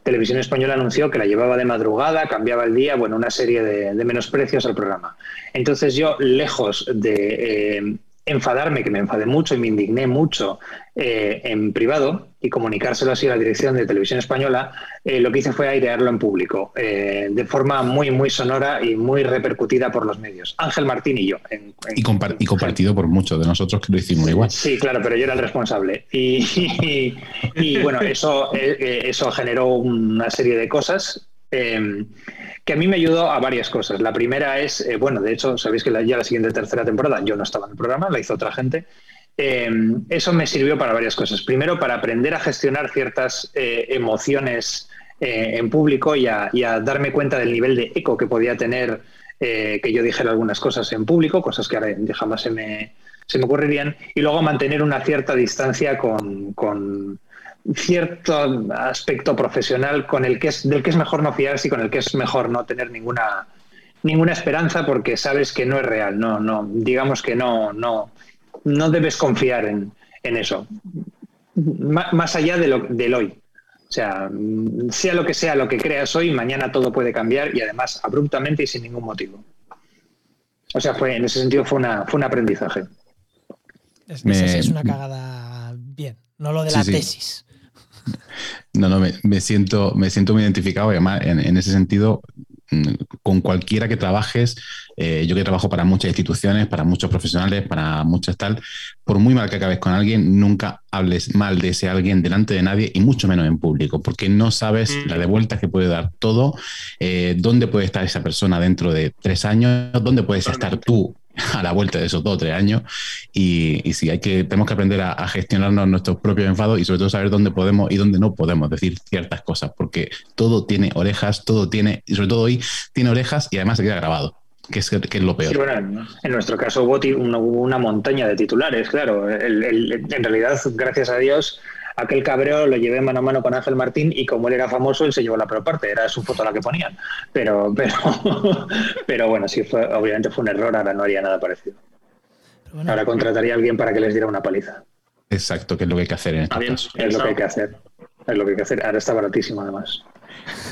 Televisión Española anunció que la llevaba de madrugada, cambiaba el día, bueno, una serie de, de menosprecios al programa. Entonces yo, lejos de eh, enfadarme, que me enfadé mucho y me indigné mucho eh, en privado y comunicárselo así a la dirección de Televisión Española, eh, lo que hice fue airearlo en público, eh, de forma muy, muy sonora y muy repercutida por los medios. Ángel Martín y yo. y, compartido por muchos de nosotros que lo hicimos igual. Sí, claro, pero yo era el responsable. Y, y bueno, eso, eso generó una serie de cosas que a mí me ayudó a varias cosas. La primera es, eh, bueno, de hecho, sabéis que ya la siguiente tercera temporada yo no estaba en el programa, la hizo otra gente. Em, eso me sirvió para varias cosas. Primero, para aprender a gestionar ciertas eh, emociones eh, en público y a, darme cuenta del nivel de eco que podía tener que yo dijera algunas cosas en público, cosas que ahora jamás se me, se me ocurrirían. Y luego mantener una cierta distancia con cierto aspecto profesional con el que es, del que es mejor no fiarse y con el que es mejor no tener ninguna, ninguna esperanza porque sabes que no es real. No, no, digamos que no, no, no debes confiar en, eso. más allá de lo, del hoy. O sea, sea lo que sea lo que creas hoy, mañana todo puede cambiar y además abruptamente y sin ningún motivo. O sea, fue, en ese sentido fue, una, fue un aprendizaje. Es, es una cagada bien, no lo de la tesis. No, no, me, siento, me siento muy identificado y además en, ese sentido, con cualquiera que trabajes, eh, yo que trabajo para muchas instituciones, para muchos profesionales, para muchas tal, por muy mal que acabes con alguien, nunca hables mal de ese alguien delante de nadie y mucho menos en público, porque no sabes la de vueltas que puede dar todo, eh, dónde puede estar esa persona dentro de tres años, dónde puedes estar tú a la vuelta de esos dos o tres años. Y, y sí, hay que, tenemos que aprender a, gestionarnos nuestros propios enfados y sobre todo saber dónde podemos y dónde no podemos decir ciertas cosas, porque todo tiene orejas, todo tiene, y sobre todo hoy, tiene orejas y además se queda grabado. Que es, que es lo peor. en nuestro caso hubo una, montaña de titulares, claro. en realidad, gracias a Dios, aquel cabreo lo llevé mano a mano con Ángel Martín y como él era famoso, él se llevó la peor parte, era su foto la que ponían. Pero, pero, pero bueno, sí, fue, obviamente fue un error, ahora no haría nada parecido. ahora contrataría a alguien para que les diera una paliza. Exacto, que es lo que hay que hacer en este Es lo que hay que hacer. Es lo que hay que hacer. Ahora está baratísimo, además.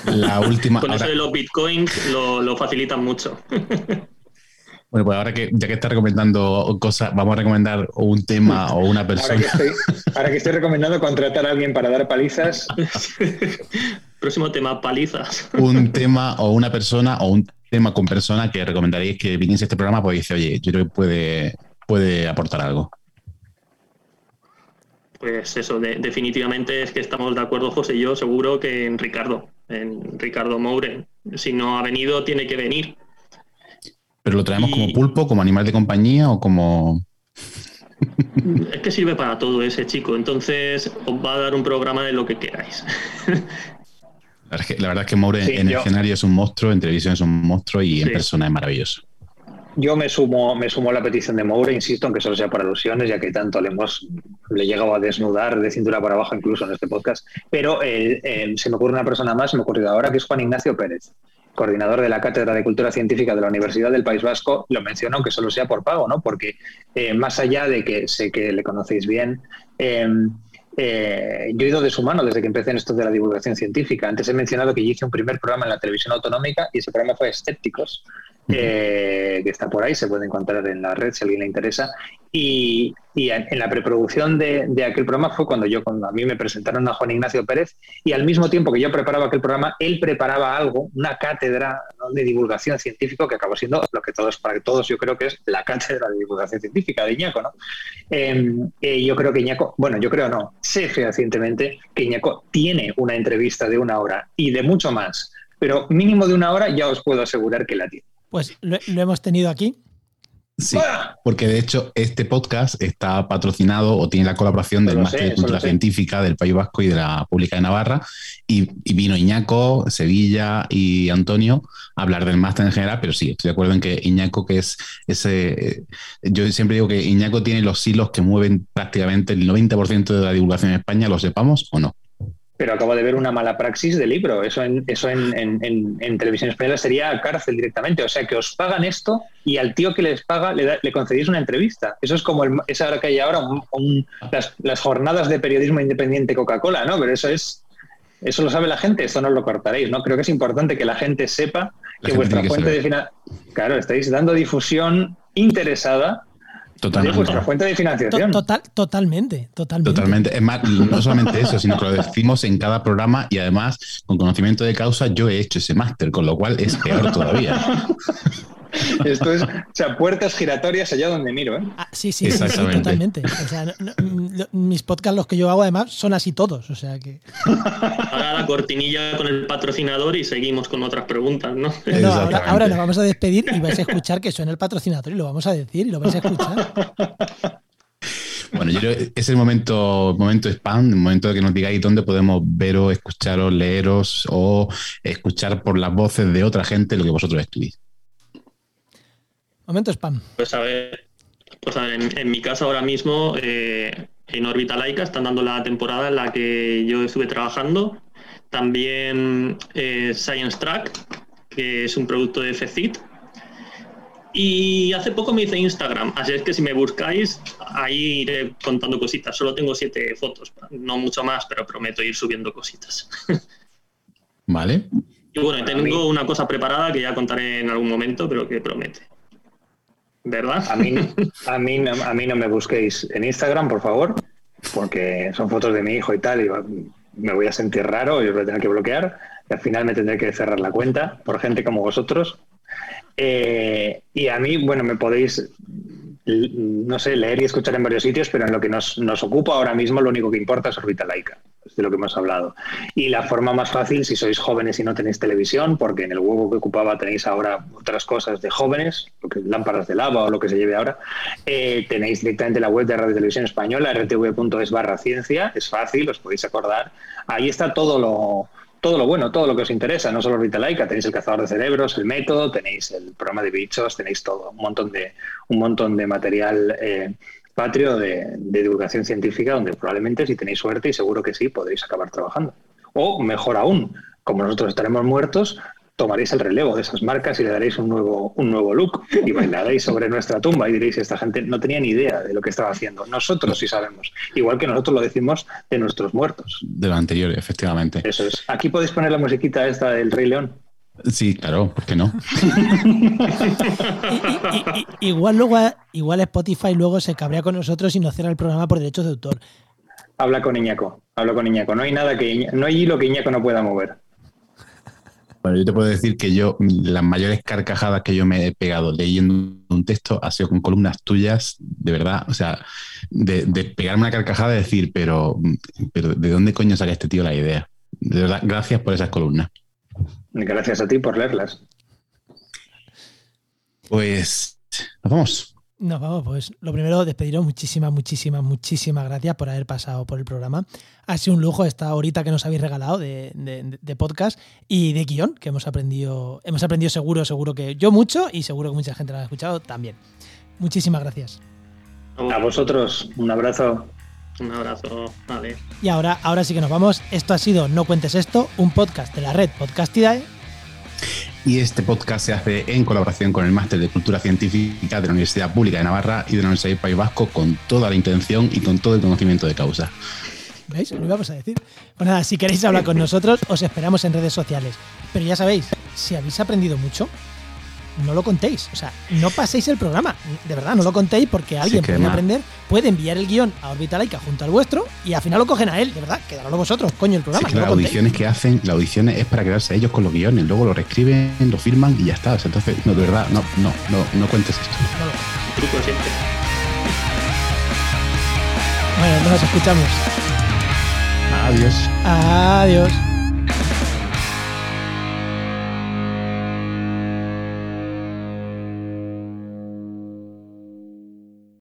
La última. Con eso de los bitcoins lo, lo facilitan mucho. Bueno, pues ahora que ya que estás recomendando cosas, vamos a recomendar un tema o una persona. Ahora que, estoy, recomendando contratar a alguien para dar palizas. Próximo tema, palizas. Un tema o una persona o un tema con persona que recomendaríais que viniese este programa, pues dice, oye, yo creo que puede, puede aportar algo. Pues eso, definitivamente es que estamos de acuerdo, José y yo, seguro que en Ricardo, en Ricardo Moure. Si no ha venido, tiene que venir ¿Pero lo traemos como pulpo, como animal de compañía o como...? Es que sirve para todo ese chico, entonces os va a dar un programa de lo que queráis. La verdad es que, Maure en el escenario es un monstruo, en televisión es un monstruo y en persona es maravilloso. Yo me sumo, me sumo a la petición de Moure, insisto, aunque solo sea para alusiones, ya que tanto le hemos le llegado a desnudar de cintura para abajo incluso en este podcast. Pero eh, eh, se me ocurre una persona más, se me ha ocurrido ahora, que es Juan Ignacio Pérez coordinador de la Cátedra de Cultura Científica de la Universidad del País Vasco, lo menciono aunque solo sea por pago, ¿no? Porque eh, más allá de que sé que le conocéis bien, em, eh, yo he ido de su mano desde que empecé en esto de la divulgación científica. Antes he mencionado que yo hice un primer programa en la televisión autonómica y ese programa fue Escépticos, eh, que está por ahí, se puede encontrar en la red si a alguien le interesa. Y, en la preproducción de, aquel programa fue cuando yo, cuando a mí me presentaron a Juan Ignacio Pérez y al mismo tiempo que yo preparaba aquel programa, él preparaba algo, una cátedra de divulgación científica que acabó siendo lo que todos, para todos yo creo que es la cátedra de divulgación científica de Iñaco, ¿no? Em, eh, yo creo que Iñaco, bueno, yo creo no, sé fehacientemente que Iñaco tiene una entrevista de una hora y de mucho más, pero mínimo de una hora ya os puedo asegurar que la tiene. Pues lo, hemos tenido aquí. Sí, porque de hecho este podcast está patrocinado o tiene la colaboración del Máster de Cultura Científica del País Vasco y de la Pública de Navarra. Y, vino Iñaco, Sevilla y Antonio a hablar del máster en general, pero sí, estoy de acuerdo en que Iñaco, que es ese. Yo siempre digo que Iñaco tiene los hilos que mueven prácticamente el 90% de la divulgación en España, lo sepamos o no pero acabo de ver una mala praxis de libro. Eso en, eso en, en, televisión española sería cárcel directamente. O sea, que os pagan esto y al tío que les paga le, le concedéis una entrevista. Eso es como el, esa hora que hay ahora, las, jornadas de periodismo independiente Coca-Cola, ¿no? Pero eso es, eso lo sabe la gente, eso no lo cortaréis, ¿no? Creo que es importante que la gente sepa que vuestra fuente de financiación, claro, estáis dando difusión interesada Totalmente. vuestra fuente de financiación. Total, totalmente, totalmente. Totalmente. Es más, no solamente eso, sino que lo decimos en cada programa y además, con conocimiento de causa, yo he hecho ese máster, con lo cual es peor todavía. Esto es, o sea, puertas giratorias allá donde miro, ¿eh? Ah, sí, sí, sí, totalmente. O sea, mis podcasts, los que yo hago, además, son así todos, o sea que... Ahora la cortinilla con el patrocinador y seguimos con otras preguntas, ¿no? ahora, nos vamos a despedir y vais a escuchar que suena el patrocinador y lo vamos a decir y lo vais a escuchar. Bueno, yo creo que es el momento, momento spam, el momento de que nos digáis dónde podemos veros, escucharos, leeros o escuchar por las voces de otra gente lo que vosotros escribís. Momento spam. Pues a ver, pues en, mi casa ahora mismo, eh, en órbita laica, están dando la temporada en la que yo estuve trabajando. También eh, Science Track, que es un producto de FCIT. Y hace poco me hice Instagram, así es que si me buscáis, ahí iré contando cositas. Solo tengo siete fotos, no mucho más, pero prometo ir subiendo cositas. Vale. Y bueno, tengo una cosa preparada que ya contaré en algún momento, pero que promete. ¿Verdad? A mí, a mí, a mí no me busquéis en Instagram, por favor, porque son fotos de mi hijo y tal, y me voy a sentir raro y os voy a tener que bloquear. Y al final me tendré que cerrar la cuenta por gente como vosotros. Eh, y a mí, bueno, me podéis, no sé, leer y escuchar en varios sitios, pero en lo que nos, nos ocupa ahora mismo lo único que importa es Orbita Laica de lo que hemos hablado. Y la forma más fácil, si sois jóvenes y no tenéis televisión, porque en el huevo que ocupaba tenéis ahora otras cosas de jóvenes, lámparas de lava o lo que se lleve ahora, eh, tenéis directamente la web de Radio Televisión Española, rtv.es barra ciencia, es fácil, os podéis acordar. Ahí está todo lo, todo lo bueno, todo lo que os interesa, no solo Laica, tenéis el cazador de cerebros, el método, tenéis el programa de bichos, tenéis todo, un montón de, un montón de material eh, patrio de, divulgación científica donde probablemente si tenéis suerte y seguro que sí podréis acabar trabajando. O mejor aún, como nosotros estaremos muertos, tomaréis el relevo de esas marcas y le daréis un nuevo, un nuevo look y bailaréis sobre nuestra tumba y diréis, esta gente no tenía ni idea de lo que estaba haciendo. Nosotros sí sabemos, igual que nosotros lo decimos de nuestros muertos. De lo anterior, efectivamente. Eso es. Aquí podéis poner la musiquita esta del Rey León. Sí, claro, ¿por qué no? igual luego, igual Spotify luego se cabrea con nosotros y nos cierra el programa por derechos de autor. Habla con Iñaco, habla con Iñaco. No hay nada que no hay hilo que Iñaco no pueda mover. Bueno, yo te puedo decir que yo, las mayores carcajadas que yo me he pegado leyendo un texto ha sido con columnas tuyas, de verdad, o sea, de, pegarme una carcajada y decir, pero, pero ¿de dónde coño sale este tío la idea? De verdad, gracias por esas columnas. Gracias a ti por leerlas. Pues nos vamos. Nos vamos, pues lo primero, despediros muchísimas, muchísimas, muchísimas gracias por haber pasado por el programa. Ha sido un lujo esta horita que nos habéis regalado de, podcast y de guion, que hemos aprendido, hemos aprendido seguro, seguro que yo mucho y seguro que mucha gente lo ha escuchado también. Muchísimas gracias. A vosotros, un abrazo. Un abrazo, vale. Y ahora, ahora sí que nos vamos. Esto ha sido No Cuentes Esto, un podcast de la red Podcastidae. Y este podcast se hace en colaboración con el Máster de Cultura Científica de la Universidad Pública de Navarra y de la Universidad del País Vasco con toda la intención y con todo el conocimiento de causa. ¿Veis? Lo íbamos a decir. Pues nada, si queréis hablar con nosotros, os esperamos en redes sociales. Pero ya sabéis, si habéis aprendido mucho, no lo contéis. O sea, no paséis el programa. De verdad, no lo contéis porque alguien puede aprender, puede enviar el guion a Orbitalica junto al vuestro y al final lo cogen a él. De verdad, quedaron vosotros, coño, el programa. las audiciones que hacen, las audiciones es para quedarse ellos con los guiones. Luego lo reescriben, lo firman y ya está. entonces, no, de verdad, no, no, no, no cuentes esto. Truco siempre. Bueno, nos escuchamos. Adiós. Adiós.